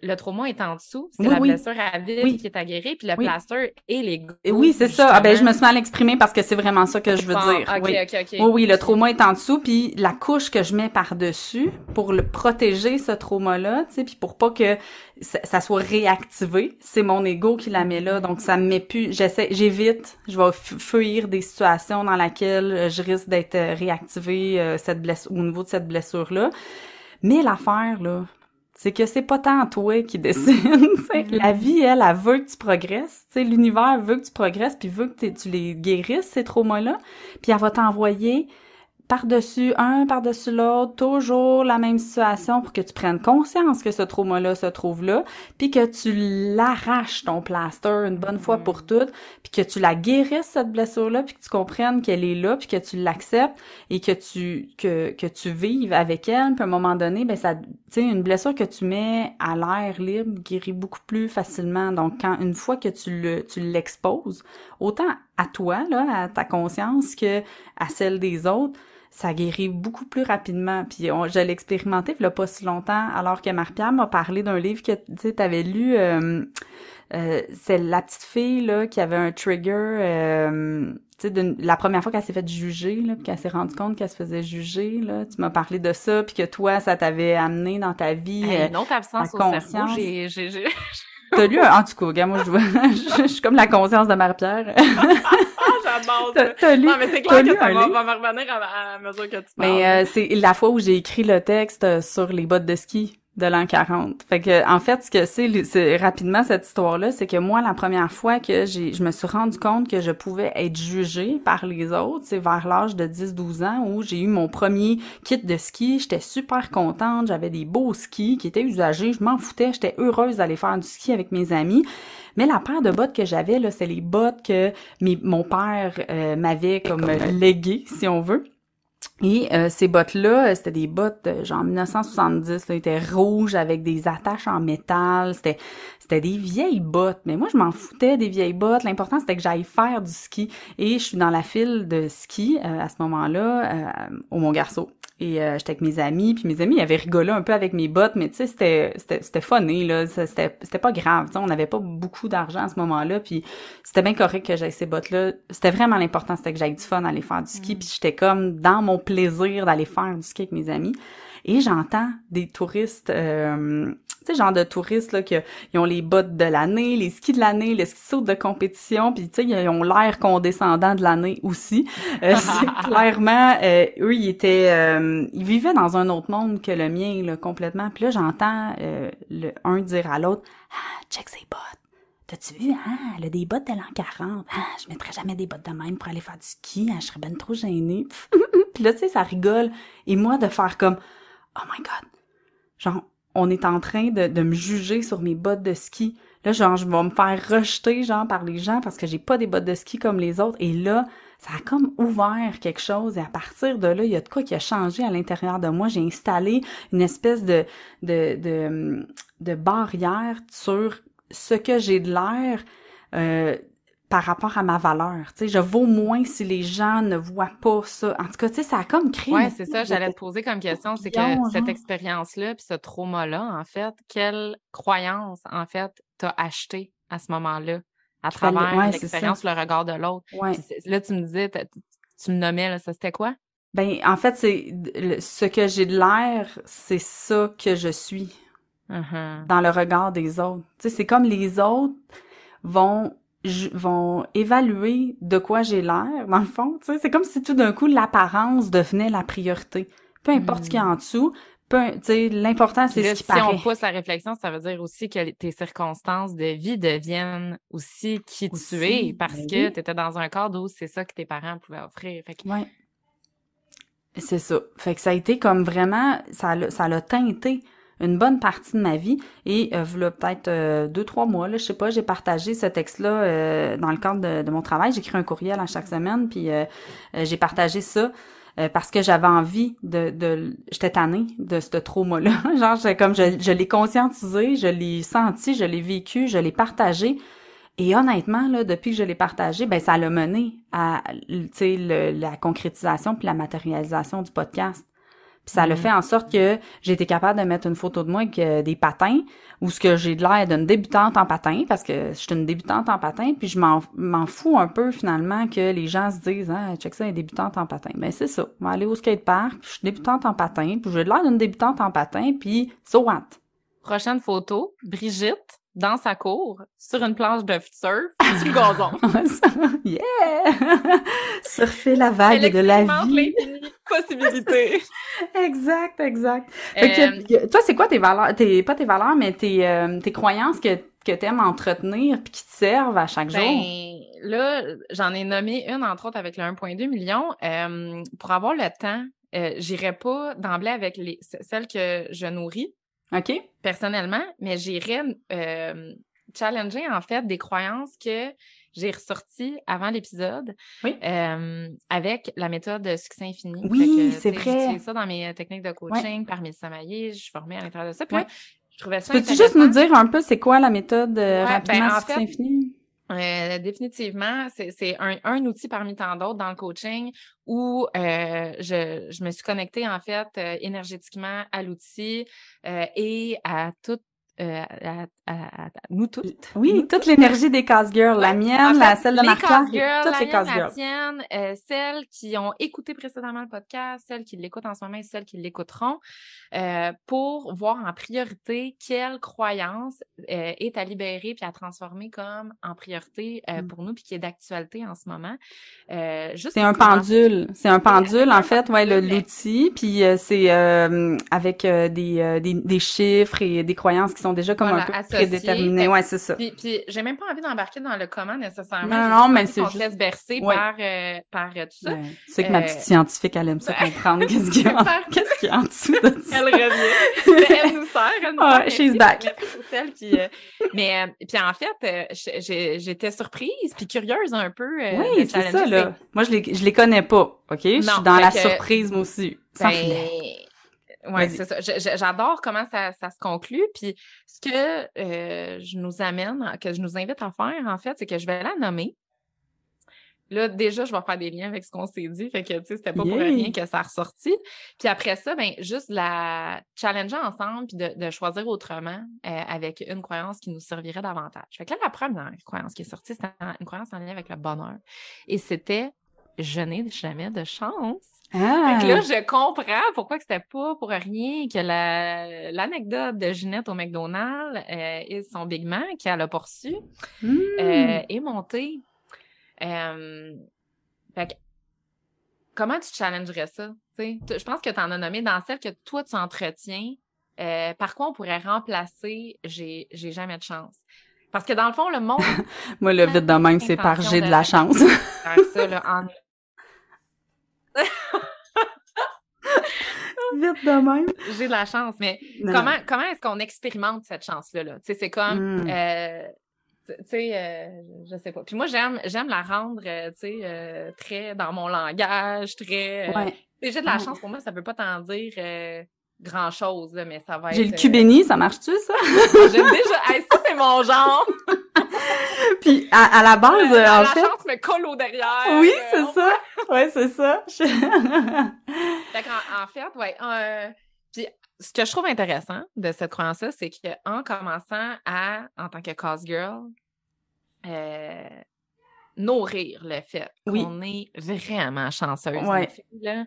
le trauma est en dessous, c'est la blessure à vide qui est à guérir, puis le plaster et les Oui, c'est ça. Ah ben je me suis mal exprimée parce que c'est vraiment ça que je veux dire. oui. oui, oui, le trauma est en dessous, puis la couche que je mets par-dessus pour le protéger ce trauma-là, tu sais, puis pour pas que ça, soit réactivé, c'est mon ego qui la met là, donc ça me met plus. J'essaie, j'évite, je vais fuir des situations dans lesquelles je risque d'être réactivé euh, cette blessure au niveau de cette blessure-là. Mais l'affaire là, c'est que c'est pas tant toi qui décide. Mm-hmm. la vie, elle, elle veut que tu progresses. L'univers veut que tu progresses, puis veut que tu les guérisses, ces traumas-là. Puis elle va t'envoyer par-dessus un, par-dessus l'autre, toujours la même situation pour que tu prennes conscience que ce trauma-là se trouve là, puis que tu l'arraches ton plaster une bonne fois pour toutes, puis que tu la guérisses cette blessure-là, puis que tu comprennes qu'elle est là, puis que tu l'acceptes et que tu que que tu vives avec elle, puis à un moment donné, ben ça, tu sais, une blessure que tu mets à l'air libre guérit beaucoup plus facilement. Donc quand une fois que tu le tu l'exposes, autant à toi là, à ta conscience que à celle des autres ça guérit beaucoup plus rapidement. Puis on, je l'ai expérimenté il pas si longtemps, alors que Marie-Pierre m'a parlé d'un livre que tu avais lu. Euh, euh, c'est la petite fille là qui avait un trigger. Euh, tu sais, la première fois qu'elle s'est faite juger, là, puis qu'elle s'est rendue compte qu'elle se faisait juger, là, tu m'as parlé de ça, puis que toi, ça t'avait amené dans ta vie. une autre absence au cerveau, j'ai, j'ai, T'as lu, en tout cas, regarde, moi, je, je, suis comme la conscience de Marie-Pierre. T'as lu. Non, mais c'est clair que ça va, va, me revenir à, à, mesure que tu parles. Mais euh, c'est la fois où j'ai écrit le texte euh, sur les bottes de ski de l'an 40. Fait que en fait ce que c'est c'est rapidement cette histoire là, c'est que moi la première fois que j'ai je me suis rendu compte que je pouvais être jugée par les autres, c'est vers l'âge de 10-12 ans où j'ai eu mon premier kit de ski, j'étais super contente, j'avais des beaux skis qui étaient usagés, je m'en foutais, j'étais heureuse d'aller faire du ski avec mes amis. Mais la paire de bottes que j'avais là, c'est les bottes que mon père euh, m'avait comme légué si on veut. Et euh, ces bottes-là, euh, c'était des bottes genre 1970, elles étaient rouges avec des attaches en métal, c'était c'était des vieilles bottes, mais moi je m'en foutais des vieilles bottes, l'important c'était que j'aille faire du ski. Et je suis dans la file de ski euh, à ce moment-là au Mont Et j'étais avec mes amis, puis mes amis ils avaient rigolé un peu avec mes bottes, mais tu sais c'était c'était c'était funny là, c'était c'était pas grave, on n'avait pas beaucoup d'argent à ce moment-là, puis c'était bien correct que j'aille ces bottes-là. C'était vraiment l'important, c'était que j'aille du fun aller faire du ski, mm. puis j'étais comme dans mon plaisir d'aller faire du ski avec mes amis. Et j'entends des touristes, euh, sais, genre de touristes là, qui ils ont les bottes de l'année, les skis de l'année, les skis saut de compétition, puis tu sais, ils ont l'air condescendant de l'année aussi. Euh, clairement, euh, eux, ils étaient, euh, ils vivaient dans un autre monde que le mien, là, complètement. Puis là, j'entends le un dire à l'autre, ah, check ses bottes T'as-tu vu, hein, elle a des bottes de l'an 40. Ah, je mettrais jamais des bottes de même pour aller faire du ski. Hein, je serais ben trop gênée. puis là, tu sais, ça rigole. Et moi, de faire comme, oh my God. Genre, on est en train de, de me juger sur mes bottes de ski. Là, genre, je vais me faire rejeter, genre, par les gens parce que j'ai pas des bottes de ski comme les autres. Et là, ça a comme ouvert quelque chose et à partir de là, il y a de quoi qui a changé à l'intérieur de moi. J'ai installé une espèce de, de, de, barrière sur ce que j'ai de l'air euh, par rapport à ma valeur. Tu sais, je vaux moins si les gens ne voient pas ça. En tout cas, tu sais, ça a comme créé... Ouais, c'est ça, j'allais te poser comme question, c'est que cette expérience-là, puis ce trauma-là, en fait, quelle croyance, en fait, t'as acheté à ce moment-là, à travers l'expérience, le regard de l'autre? Là, tu me disais, tu me nommais, là, ça c'était quoi? Ben, en fait, c'est ce que j'ai de l'air, c'est ça que je suis. Uh-huh. dans le regard des autres. Tu sais, c'est comme les autres vont vont évaluer de quoi j'ai l'air, dans le fond. Tu sais, c'est comme si tout d'un coup l'apparence devenait la priorité. Peu importe ce qu'il y a en hmm. dessous, peu, tu sais, l'important c'est ce qui paraît. Si on pousse la réflexion, ça veut dire aussi que tes circonstances de vie deviennent aussi qui tu es parce ben que tu étais dans un cadre où c'est ça que tes parents pouvaient offrir. Fait Ouais. C'est ça. Fait que ça a été comme vraiment, ça l'a, ça l'a teinté une bonne partie de ma vie. Et euh, voilà peut-être euh, deux, trois mois, là, je sais pas, j'ai partagé ce texte-là euh, dans le cadre de, mon travail. J'écris un courriel à chaque semaine, puis euh, j'ai partagé ça parce que j'avais envie de, de j'étais tannée de ce trauma-là. Genre, comme je, je l'ai conscientisé, je l'ai senti, je l'ai vécu, je l'ai partagé. Et honnêtement, là, depuis que je l'ai partagé, ben ça l'a mené à la concrétisation puis la matérialisation du podcast. Puis ça le mm. fait en sorte que j'ai été capable de mettre une photo de moi avec euh, des patins, ou ce que j'ai de l'air d'une débutante en patin, parce que je suis une débutante en patin, puis je m'en fous un peu finalement que les gens se disent Ah, check ça, elle est débutante en patin. Mais ben, c'est ça. On va aller au skatepark, puis je suis débutante en patin, puis j'ai de l'air d'une débutante en patin, puis so what? Prochaine photo, Brigitte dans sa cour, sur une planche de surf, sur le gazon. yeah! Surfer la vague de la vie. possibilités. exact, exact. Euh, toi, c'est quoi tes valeurs, tes, pas tes valeurs, mais tes, euh, tes croyances que, que t'aimes entretenir puis qui te servent à chaque jour? Ben, là, j'en ai nommé une, entre autres, avec le 1,2 million. Euh, pour avoir le temps, euh, j'irai pas d'emblée avec les, celles que je nourris. OK. Personnellement, mais j'irais euh, challenger en fait des croyances que j'ai ressorties avant l'épisode oui. euh, avec la méthode succès infini. Oui, c'est vrai. J'ai ça dans mes techniques de coaching par mes Samaillés, je suis formée à l'intérieur de ça. Puis je trouvais ça Peux-tu juste nous dire un peu c'est quoi la méthode euh, ben, rapidement succès infini? Euh, définitivement, c'est un, un, outil parmi tant d'autres dans le coaching où euh, je, je, me suis connectée en fait euh, énergétiquement à l'outil euh, et à toute euh, à, à, nous toutes. Oui, toute l'énergie des cast girls, la mienne, la celle de Marc toutes les girls. La tienne, euh, celles qui ont écouté précédemment le podcast, celles qui l'écoutent en ce moment et celles qui l'écouteront, euh, pour voir en priorité quelle croyance euh, est à libérer puis à transformer comme en priorité euh, mm. pour nous puis qui est d'actualité en ce moment. c'est un pendule, c'est un pendule en fait, ouais, l'outil, puis c'est avec des, des, des chiffres et des croyances qui sont déjà comme un peu prédéterminées. Ouais, c'est ça. Puis, puis j'ai même pas envie d'embarquer dans le comment nécessairement. Non, non, mais c'est juste... laisse bercer par, euh, par euh, tout ça. Ouais. Tu sais que ma petite scientifique, elle aime ça comprendre qu'est-ce qu'il y a, qu'est-ce qu'il y a en dessous de ça. Elle revient. elle nous sert, elle nous sert. she's back. Puis, euh, mais, puis en fait, j'étais surprise puis curieuse un peu. oui, c'est ça, là. Moi, je les, je les connais pas, OK? je suis dans la surprise, moi aussi. Sans ben, oui, c'est ça. J'adore comment ça, ça, se conclut. Puis ce que euh, je nous amène, que je nous invite à faire, en fait, c'est que je vais la nommer. Là, déjà, je vais faire des liens avec ce qu'on s'est dit. Fait que, tu sais, c'était pas pour rien que ça a ressorti. Puis après ça, ben, juste la challenger ensemble puis de, de choisir autrement euh, avec une croyance qui nous servirait davantage. Fait que là, la première croyance qui est sortie, c'était une croyance en lien avec le bonheur. Et c'était je n'ai jamais de chance. Ah. là, je comprends pourquoi que c'était pas pour rien que la, l'anecdote de Ginette au McDonald's euh, et son Big Mac qu'elle a poursu hmm. euh, est montée. Euh, fait comment tu challengerais ça? Je pense que tu en as nommé dans celle que toi tu entretiens. Euh, par quoi on pourrait remplacer j'ai, j'ai jamais de chance? Parce que dans le fond, le monde. Moi, le vide de même, c'est par j'ai de la chance. ça, là, en... Vite de même. J'ai de la chance, mais comment, comment est-ce qu'on expérimente cette chance-là? Là? Tu sais, c'est comme. Hmm. Euh, tu sais, euh, je sais pas. Puis moi, j'aime, j'aime la rendre, euh, tu sais, euh, très dans mon langage, très. Ouais. J'ai de la chance pour moi, ça peut pas t'en dire grand chose, mais ça va être. J'ai le cul béni, ça marche-tu, ça? J'aime déjà. ça, c'est mon genre! Puis à, la base, en la fait. La chance me colle au derrière. Oui, c'est ça. Ouais, c'est ça. fait en, en, fait, ouais. puis ce que je trouve intéressant de cette croyance-là, c'est qu'en commençant à, en tant que cause girl, euh, nourrir le fait qu'on est vraiment chanceuse, ouais. là,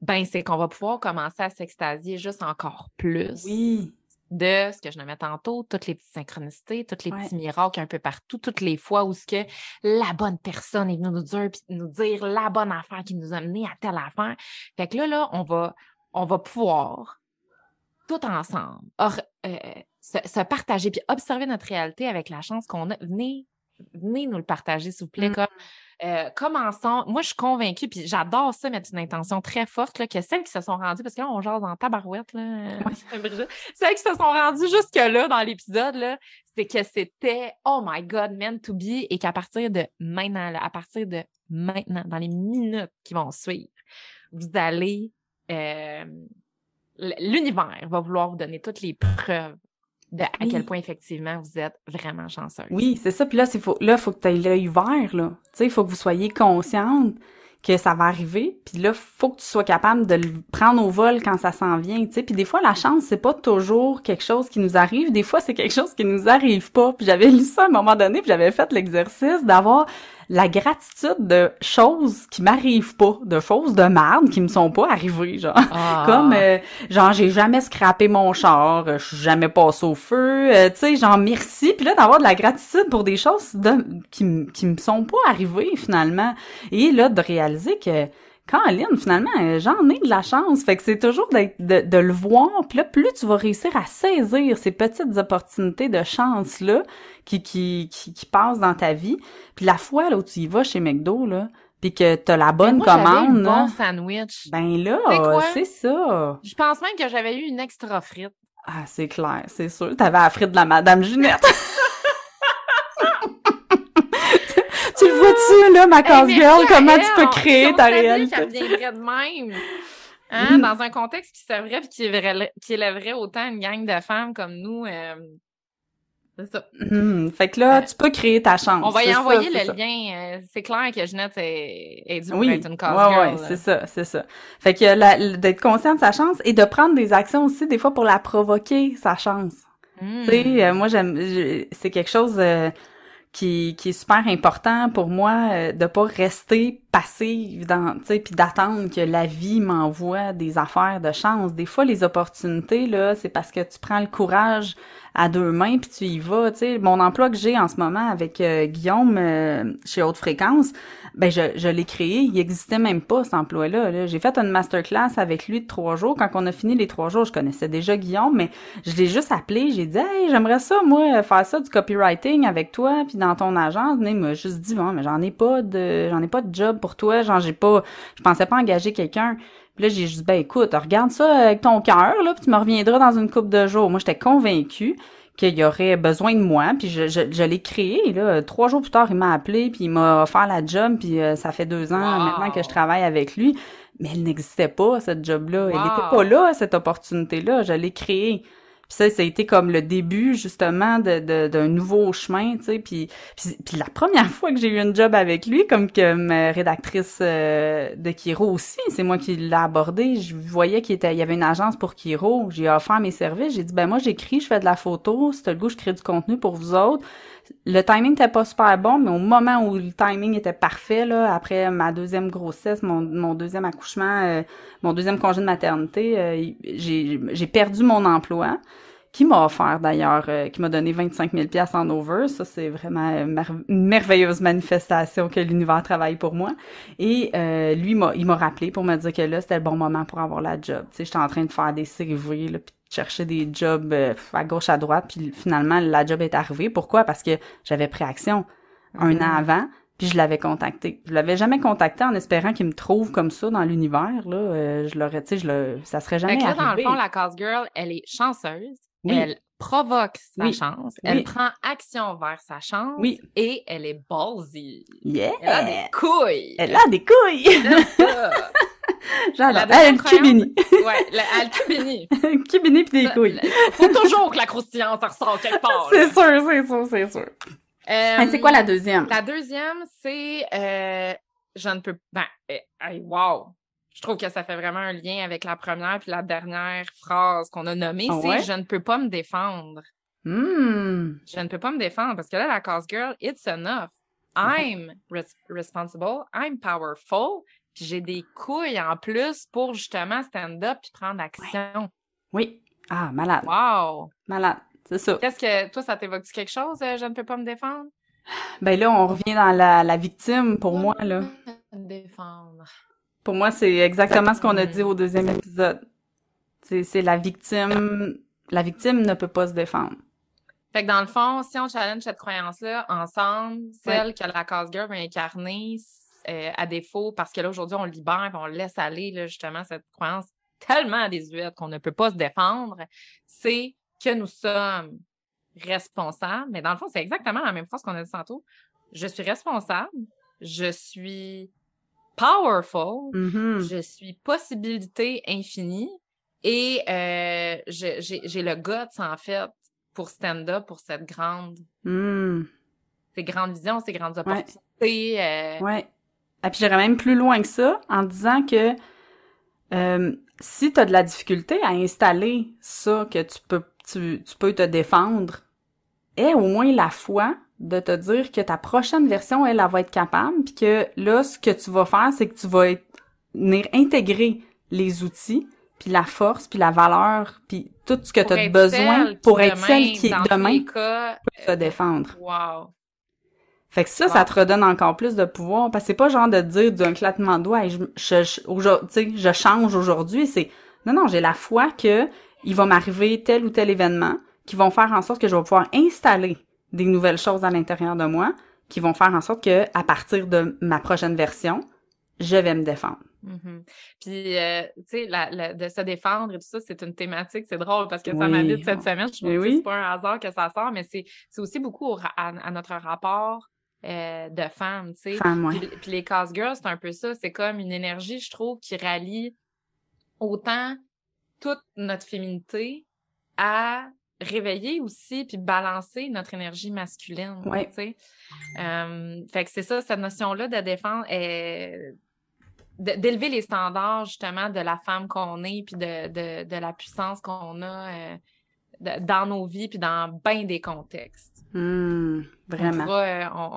ben c'est qu'on va pouvoir commencer à s'extasier juste encore plus. Oui. De ce que je nommais tantôt, toutes les petites synchronicités, tous les petits miracles un peu partout, toutes les fois où ce que la bonne personne est venue nous dire, nous dire la bonne affaire qui nous a mené à telle affaire. Fait que là, là, on va, on va pouvoir tout ensemble euh, se, partager puis observer notre réalité avec la chance qu'on a. Venez, venez nous le partager, s'il vous plaît. Mm. Comme, euh, commençons. Moi, je suis convaincue, puis j'adore ça, mettre une intention très forte, là, que celles qui se sont rendues, parce que là, on jase en tabarouette, là, celles qui se sont rendues jusque-là dans l'épisode, là, c'est que c'était Oh my God, meant to be, et qu'à partir de maintenant, à partir de maintenant, dans les minutes qui vont suivre, vous allez euh, l'univers va vouloir vous donner toutes les preuves de à quel point effectivement vous êtes vraiment chanceuse. Oui, c'est ça. Puis là, il faut, là, faut que tu aies l'œil vert, là. Tu sais, il faut que vous soyez consciente que ça va arriver. Puis là, faut que tu sois capable de le prendre au vol quand ça s'en vient, tu sais. Puis des fois, la chance, c'est pas toujours quelque chose qui nous arrive. Des fois, c'est quelque chose qui nous arrive pas. Puis j'avais lu ça à un moment donné, puis j'avais fait l'exercice d'avoir la gratitude de choses qui m'arrivent pas, de choses de merde qui me sont pas arrivées, genre. Ah. Comme, euh, genre, j'ai jamais scrappé mon char, euh, je suis jamais passé au feu, euh, tu sais, genre, merci. Puis là, d'avoir de la gratitude pour des choses de, qui, qui me sont pas arrivées, finalement. Et là, de réaliser que Caroline, finalement, euh, j'en ai de la chance. Fait que c'est toujours de, de, le voir. Puis là, plus tu vas réussir à saisir ces petites opportunités de chance-là qui, qui, qui, passent dans ta vie. Puis la fois là, où tu y vas chez McDo, là, puis que t'as la bonne moi, commande. Un bon sandwich. Ben là, c'est ça. Je pense même que j'avais eu une extra frite. Ah, c'est clair, c'est sûr. T'avais la frite de la Madame Ginette. vois-tu, là, ma cause girl, comment tu peux créer ta réalité? Ça viendrait de même. Hein, mm. Dans un contexte qui servait et qui, élèverait, qui élèverait autant une gang de femmes comme nous. Euh, c'est ça. Mm. Fait que là, euh, tu peux créer ta chance. On va y envoyer le lien. Euh, c'est clair que Jeanette est, est due oui. être une cause ouais, girl. Oui, c'est ça, c'est ça. Fait que d'être conscient de sa chance et de prendre des actions aussi, des fois, pour la provoquer, sa chance. Mm. Tu sais, moi, j'aime, c'est quelque chose qui, qui est super important pour moi euh, de pas rester passive dans tu sais puis d'attendre que la vie m'envoie des affaires de chance. Des fois les opportunités là c'est parce que tu prends le courage à deux mains puis tu y vas tu sais mon emploi que j'ai en ce moment avec euh, Guillaume euh, chez haute fréquence ben je, l'ai créé, il existait même pas cet emploi-là. J'ai fait une masterclass avec lui de trois jours. Quand on a fini les trois jours, je connaissais déjà Guillaume, mais je l'ai juste appelé, j'ai dit Hey, j'aimerais ça, moi, faire ça du copywriting avec toi, puis dans ton agence. Il m'a juste dit Bon, mais j'en ai pas de j'en ai pas de job pour toi, genre j'ai pas je pensais pas engager quelqu'un. Puis là, j'ai juste ben écoute, regarde ça avec ton cœur, là, puis tu me reviendras dans une couple de jours. Moi, j'étais convaincue qu'il y aurait besoin de moi, puis je, je, je l'ai créé. Là. Trois jours plus tard, il m'a appelé, puis il m'a offert la job, puis euh, ça fait deux ans maintenant que je travaille avec lui. Mais elle n'existait pas, cette job-là. Elle n'était pas là, cette opportunité-là. Je l'ai créée. Puis ça, ça a été comme le début justement de, d'un nouveau chemin, tu sais. Puis, puis, la première fois que j'ai eu un job avec lui, comme que rédactrice euh, de Kiro aussi, c'est moi qui l'ai abordé. Je voyais qu'il était, il y avait une agence pour Kiro. J'ai offert mes services. J'ai dit ben moi j'écris, je fais de la photo. Si le goût, je crée du contenu pour vous autres. Le timing était pas super bon, mais au moment où le timing était parfait, là, après ma deuxième grossesse, mon, deuxième accouchement, euh, mon deuxième congé de maternité, euh, j'ai, perdu mon emploi qui m'a offert d'ailleurs, euh, qui m'a donné 25 000 pièces en over. Ça, c'est vraiment une merveilleuse manifestation que l'univers travaille pour moi. Et lui, m'a, il m'a rappelé pour me dire que là, c'était le bon moment pour avoir la job. Tu sais, j'étais en train de faire des CV, là, chercher des jobs euh, à gauche à droite puis finalement la job est arrivée. Pourquoi? Parce que j'avais pris action un an avant puis je l'avais contacté. Je l'avais jamais contacté en espérant qu'il me trouve comme ça dans l'univers là. Euh, je l'aurais tu sais je le ça serait jamais fait que là, dans le fond la cause girl elle est chanceuse. Elle provoque sa chance, elle prend action vers sa chance et elle est ballsy. Yeah. Elle a des couilles. Elle a des couilles. J'adore. Elle cubini. ouais, elle cubini. cubini pis des couilles. Faut toujours que la croustillante ressort quelque part. C'est sûr, c'est sûr, c'est sûr. Euh, c'est quoi la deuxième? La deuxième, c'est euh, je ne peux ben hey, wow. Je trouve que ça fait vraiment un lien avec la première puis la dernière phrase qu'on a nommée, Ah c'est je ne peux pas me défendre. Hmm. Je ne peux pas me défendre parce que là la cause girl, it's enough. I'm res responsible, I'm powerful, j'ai des couilles en plus pour justement stand up puis prendre action. Oui. Ah, malade. Wow. Malade. C'est ça. Qu'est-ce que toi ça t'évoque quelque chose euh, je ne peux pas me défendre? Ben là on revient dans la, la victime pour moi là. Me défendre. Pour moi, c'est exactement ce qu'on a dit au deuxième épisode. C'est la victime. La victime ne peut pas se défendre. Fait que dans le fond, si on challenge cette croyance-là ensemble, celle ouais. que la cause girl va incarner euh, à défaut, parce que là, aujourd'hui, on libère on laisse aller là, justement cette croyance tellement désuète qu'on ne peut pas se défendre, c'est que nous sommes responsables. Mais dans le fond, c'est exactement la même phrase qu'on a dit tantôt. Je suis responsable, je suis powerful, mm -hmm. je suis possibilité infinie et euh, j'ai le guts, en fait, pour stand-up, pour cette grande... Mm. Ces grandes visions, ces grandes opportunités. Ouais. Euh... ouais. Et puis j'irais même plus loin que ça en disant que euh, si tu as de la difficulté à installer ça, que tu peux, tu, tu peux te défendre, aie au moins la foi de te dire que ta prochaine version, elle, elle va être capable, puis que là, ce que tu vas faire, c'est que tu vas être, venir intégrer les outils, puis la force, puis la valeur, puis tout ce que tu as besoin pour être celle qui, demain, cas, peut se défendre. Wow. Fait que ça, wow. ça te redonne encore plus de pouvoir, parce que c'est pas genre de dire d'un claquement de doigts, hey, je, je, je, je change aujourd'hui, c'est, non, non, j'ai la foi que il va m'arriver tel ou tel événement qui vont faire en sorte que je vais pouvoir installer des nouvelles choses à l'intérieur de moi qui vont faire en sorte que à partir de ma prochaine version, je vais me défendre. Mm -hmm. Puis, euh, tu sais, la, la, de se défendre et tout ça, c'est une thématique, c'est drôle parce que ça oui. m'habite cette semaine. Je trouve oui. que c'est pas un hasard que ça sort, mais c'est aussi beaucoup au, à, à, notre rapport euh, de femmes, tu sais. Femme, ouais. puis, puis les cause girls, c'est un peu ça. C'est comme une énergie, je trouve, qui rallie autant toute notre féminité à réveiller aussi puis balancer notre énergie masculine ouais. tu sais euh, fait que c'est ça cette notion là de défendre est d'élever les standards justement de la femme qu'on est puis de, de, de la puissance qu'on a euh, dans nos vies puis dans bien des contextes mmh, vraiment on, pourra, euh, on,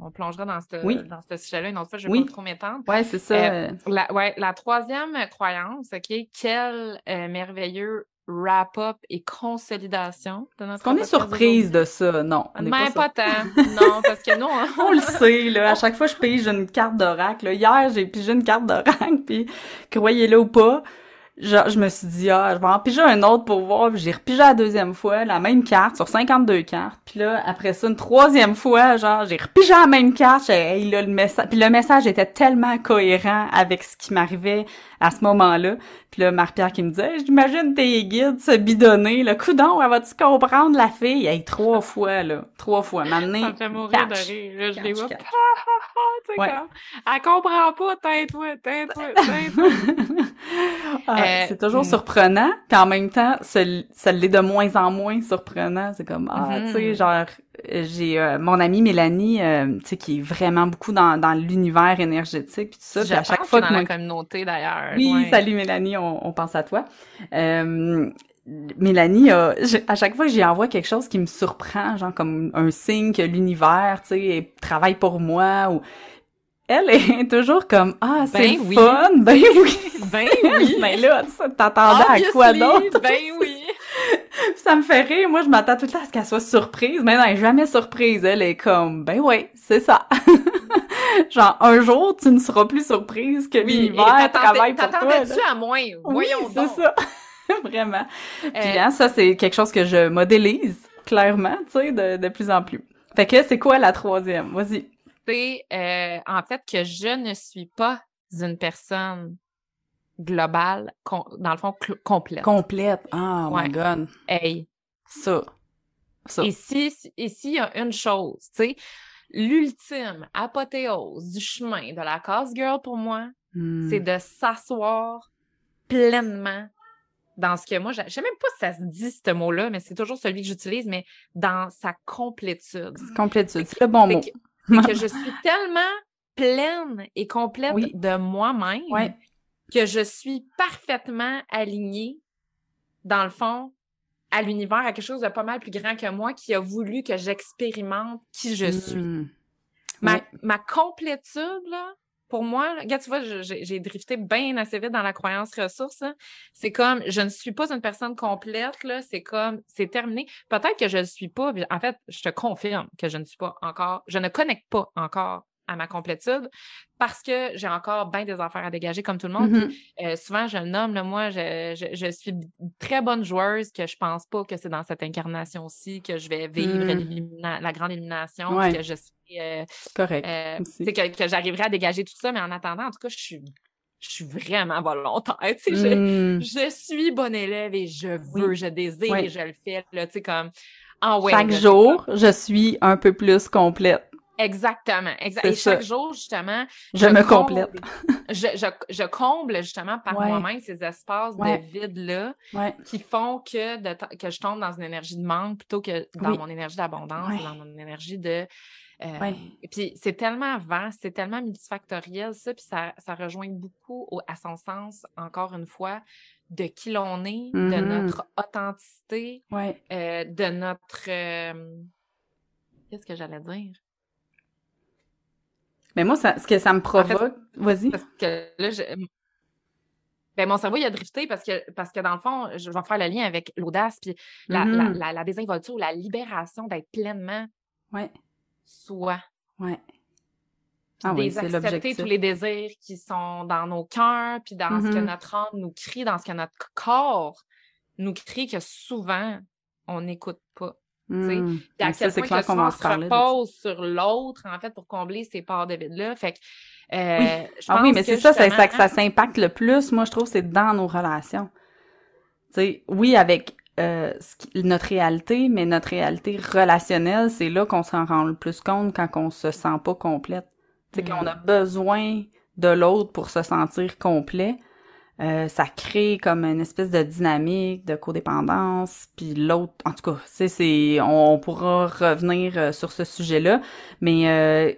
on, on, plongera dans ce oui. dans ce sujet là une autre fois je vais oui. pas trop m'étendre ouais c'est ça la, ouais la troisième croyance ok quel merveilleux wrap-up et consolidation de notre Est-ce qu'on est surprise de ça? Non. On Mais pas, pas tant. non, parce que on... on le sait, là. À chaque fois, je pige une carte d'oracle. Hier, j'ai pigé une carte d'oracle, puis croyez-le ou pas, genre, je me suis dit, ah, je vais en piger un autre pour voir. Puis j'ai repigé la deuxième fois, la même carte, sur 52 cartes. Puis là, après ça, une troisième fois, genre, j'ai repigé la même carte. Hey, là, le message. Puis le message était tellement cohérent avec ce qui m'arrivait à ce moment-là. Puis là, Marie-Pierre qui me disait, hey, j'imagine tes guides se bidonner, là. Coudon, elle va-tu comprendre la fille? Hey, trois fois, là. Trois fois. Maintenant. Ça me fait mourir de rire. Là, je les vois. ouais. Elle comprend pas, tais-toi, tais-toi, tais-toi. Euh, c'est toujours hmm. surprenant, puis en même temps, ça, ça l'est de moins en moins surprenant. C'est comme, ah, mm -hmm. tu sais, genre, j'ai euh, mon amie Mélanie, euh, tu sais, qui est vraiment beaucoup dans, dans l'univers énergétique, puis tout ça. Je à chaque fois dans que la communauté, d'ailleurs. Oui, ouais. salut Mélanie, on, on, pense à toi. Euh, Mélanie, a, à chaque fois que j'y envoie quelque chose qui me surprend, genre comme un signe que l'univers, tu sais, travaille pour moi, ou elle est toujours comme ah c'est ben oui. fun. Ben oui. Ben oui. Mais là t'attendais à quoi d'autre? Ben oui. Ça me fait rire. Moi je m'attends tout le temps à ce qu'elle soit surprise. Mais non elle est jamais surprise. Elle est comme ben oui c'est ça. Genre un jour tu ne seras plus surprise que oui, l'univers travaille pour toi t'attendais-tu à moins? Voyons oui, c'est ça. Vraiment. Puis hein, ça, c'est quelque chose que je modélise, clairement, tu sais, de, de plus en plus. Fait que c'est quoi la troisième? Vas-y. Euh, en fait que je ne suis pas une personne globale, dans le fond, complète. Complète. Ah, oh my God. Hey. Ça. Ça. Et si, il y a une chose, tu sais, l'ultime apothéose du chemin de la cause girl pour moi, hmm. c'est de s'asseoir pleinement dans ce que moi, je sais même pas si ça se dit ce mot-là, mais c'est toujours celui que j'utilise, mais dans sa complétude. Complétude, c'est le bon mot. Que, je suis tellement pleine et complète de moi-même que je suis parfaitement alignée, dans le fond, à l'univers, à quelque chose de pas mal plus grand que moi qui a voulu que j'expérimente qui je suis. Hmm. Ma, ma complétude, là, pour moi, regarde, tu vois, j'ai drifté bien assez vite dans la croyance ressource. C'est comme, je ne suis pas une personne complète, là. C'est comme, c'est terminé. Peut-être que je ne suis pas. En fait, je te confirme que je ne suis pas encore, je ne connecte pas encore à ma complétude parce que j'ai encore bien des affaires à dégager comme tout le monde. Mm-hmm. Euh, souvent, je le nomme, là, moi, je, je, je, suis très bonne joueuse que je pense pas que c'est dans cette incarnation-ci que je vais vivre mm. la grande élimination, que je suis... Euh, correct. Euh, que, que j'arriverai à dégager tout ça, mais en attendant, en tout cas, je suis je suis vraiment volontaire. Tu sais, mm. je, suis bonne élève et je veux, je désire et je le fais. Là, tu sais, comme en Chaque jour, je suis un peu plus complète. Exactement. Et chaque jour, justement, je, me complète. je, je, je, comble justement par moi-même ces espaces de vide-là qui font que, de, que je tombe dans une énergie de manque plutôt que dans mon énergie d'abondance, dans mon énergie de. Euh, et puis c'est tellement vaste, c'est tellement multifactoriel, ça, puis ça, ça rejoint beaucoup à son sens, encore une fois, de qui l'on est, de mm-hmm. notre authenticité, euh, de notre. Euh, qu'est-ce que j'allais dire? Mais moi, ça, ce que ça me provoque. Vas-y. Parce que là, je... ben, mon cerveau, il a drifté parce que, parce que dans le fond, je vais faire le lien avec l'audace, puis la, la, la, la, désinvolture, la libération d'être pleinement ouais. Soi. Ouais. Ah oui, accepter tous les désirs qui sont dans nos cœurs, puis dans ce que mm-hmm. notre âme nous crie, dans ce que notre corps nous crie, que souvent, on n'écoute pas. Mmh. Puis à quel point que on se repose sur l'autre, en fait, pour combler ces parts de vide-là. Fait que, euh, oui. ah oui, mais c'est ça, c'est ça que ça s'impacte le plus, moi, je trouve, c'est dans nos relations. Tu sais, oui, avec euh, notre réalité, mais notre réalité relationnelle, c'est là qu'on s'en rend le plus compte quand on se sent pas complète. Sais, qu'on a mmh. besoin de l'autre pour se sentir complet. Euh, ça crée comme une espèce de dynamique de codépendance puis l'autre en tout cas c'est c'est on, pourra revenir euh, sur ce sujet-là mais euh,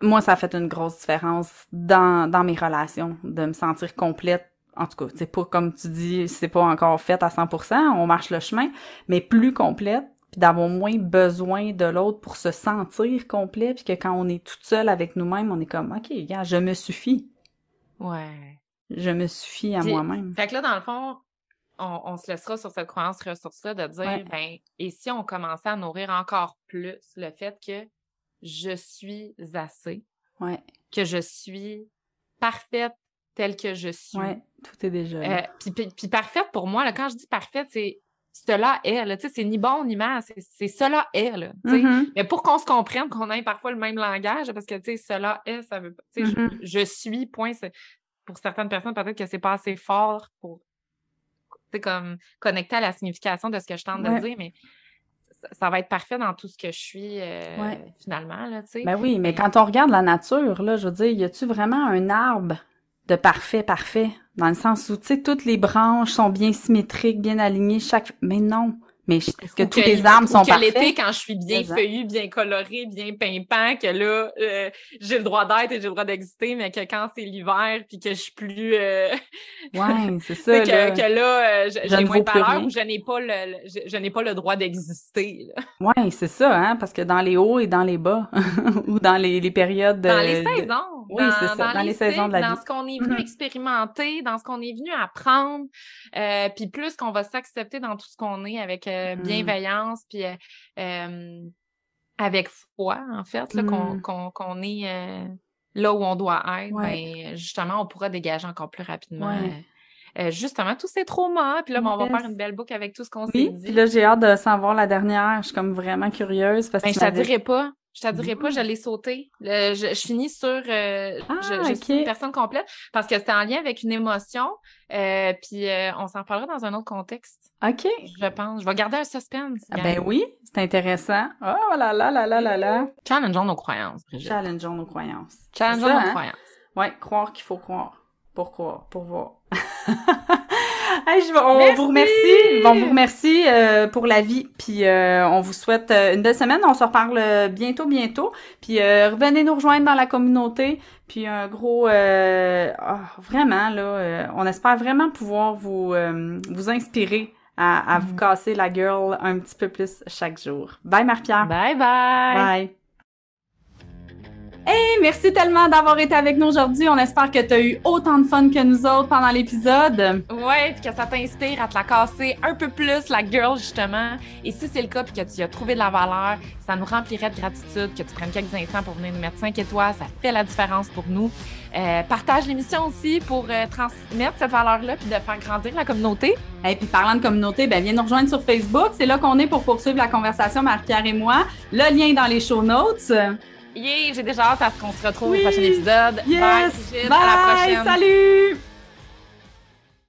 moi ça a fait une grosse différence dans dans mes relations de me sentir complète en tout cas c'est pas comme tu dis c'est pas encore fait à 100% on marche le chemin mais plus complète puis d'avoir moins besoin de l'autre pour se sentir complet puis que quand on est toute seule avec nous-mêmes on est comme ok gars je me suffis ouais je me suffis à moi-même. Fait que là, dans le fond, on, se laissera sur cette croyance ressource-là de dire, ben, et si on commençait à nourrir encore plus le fait que je suis assez, ouais. que je suis parfaite telle que je suis. Ouais, tout est déjà euh, puis, parfaite, pour moi, là, quand je dis parfaite, c'est cela est, là, tu sais, c'est ni bon ni mal, c'est cela est, là, tu sais. Mm-hmm. Mais pour qu'on se comprenne, qu'on ait parfois le même langage, parce que, tu sais, cela est, ça veut pas, tu sais, je, mm-hmm. je, suis, point, pour certaines personnes, peut-être que c'est pas assez fort pour comme connecter à la signification de ce que je tente de dire, mais ça, va être parfait dans tout ce que je suis euh, finalement. Là, ben oui, mais quand on regarde la nature, là, je veux dire, y a-tu vraiment un arbre de parfait, parfait? Dans le sens où, tu sais, toutes les branches sont bien symétriques, bien alignées, chaque... Mais non! Mais est-ce que, tous les arbres sont parfaits? l'été, quand je suis bien feuillue, bien colorée, bien pimpant, que là, euh, j'ai le droit d'être et j'ai le droit d'exister, mais que quand c'est l'hiver, puis que je suis plus... Euh... Ouais, c'est ça. que, là, que là, euh, j'ai moins de valeur ou je n'ai pas le, je, n'ai pas le droit d'exister. Ouais, c'est ça, hein, parce que dans les hauts et dans les bas, ou dans les, les périodes... Dans les saisons. Oui, c'est ça, dans, les, saisons de la vie. Dans ce qu'on est venu mm-hmm. expérimenter, dans ce qu'on est venu apprendre, euh, puis plus qu'on va s'accepter dans tout ce qu'on est avec euh, mm. bienveillance, puis euh, avec foi, en fait, là, qu'on, mm. qu'on, est là où on doit être, ben, justement, on pourra dégager encore plus rapidement euh, justement tous ces traumas. Puis là, on va faire une belle boucle avec tout ce qu'on s'est dit. Puis là, j'ai hâte de savoir la dernière. Je suis comme vraiment curieuse parce ben, que je te dirai pas. Je te dirais pas, je l'ai sauté. je, je, finis sur euh, ah, je, suis une personne complète parce que c'était en lien avec une émotion. Euh, puis euh, on s'en parlera dans un autre contexte. OK. Je pense. Je vais garder un suspense. Ah, ben oui, c'est intéressant. Oh là là là là là là. Challengeons nos croyances, Brigitte. Challengeons nos croyances. Challengeons nos hein? croyances. Ouais, croire qu'il faut croire. Pour croire, pour voir. on vous remercie. On vous remercie euh, pour la vie. Puis euh, on vous souhaite euh, une belle semaine. On se reparle bientôt, bientôt. Puis revenez nous rejoindre dans la communauté. Puis un gros, ah, vraiment là, on espère vraiment pouvoir vous vous inspirer à, à vous mm-hmm. casser la gueule un petit peu plus chaque jour. Bye Marc-Pierre. Bye bye. Bye. Hey, merci tellement d'avoir été avec nous aujourd'hui. On espère que tu as eu autant de fun que nous autres pendant l'épisode. Ouais, puis que ça t'inspire à te la casser un peu plus, la girl, justement. Et si c'est le cas, puis que tu as trouvé de la valeur, ça nous remplirait de gratitude que tu prennes quelques instants pour venir nous mettre 5 étoiles. Ça fait la différence pour nous. Euh, partage l'émission aussi pour euh, transmettre cette valeur-là puis de faire grandir la communauté. Et puis parlant de communauté, ben viens nous rejoindre sur Facebook. C'est là qu'on est pour poursuivre la conversation, Marie-Pierre et moi. Le lien est dans les show notes. Yeah, j'ai déjà hâte à ce qu'on se retrouve au prochain épisode. Yes. Bye, à la prochaine. Salut!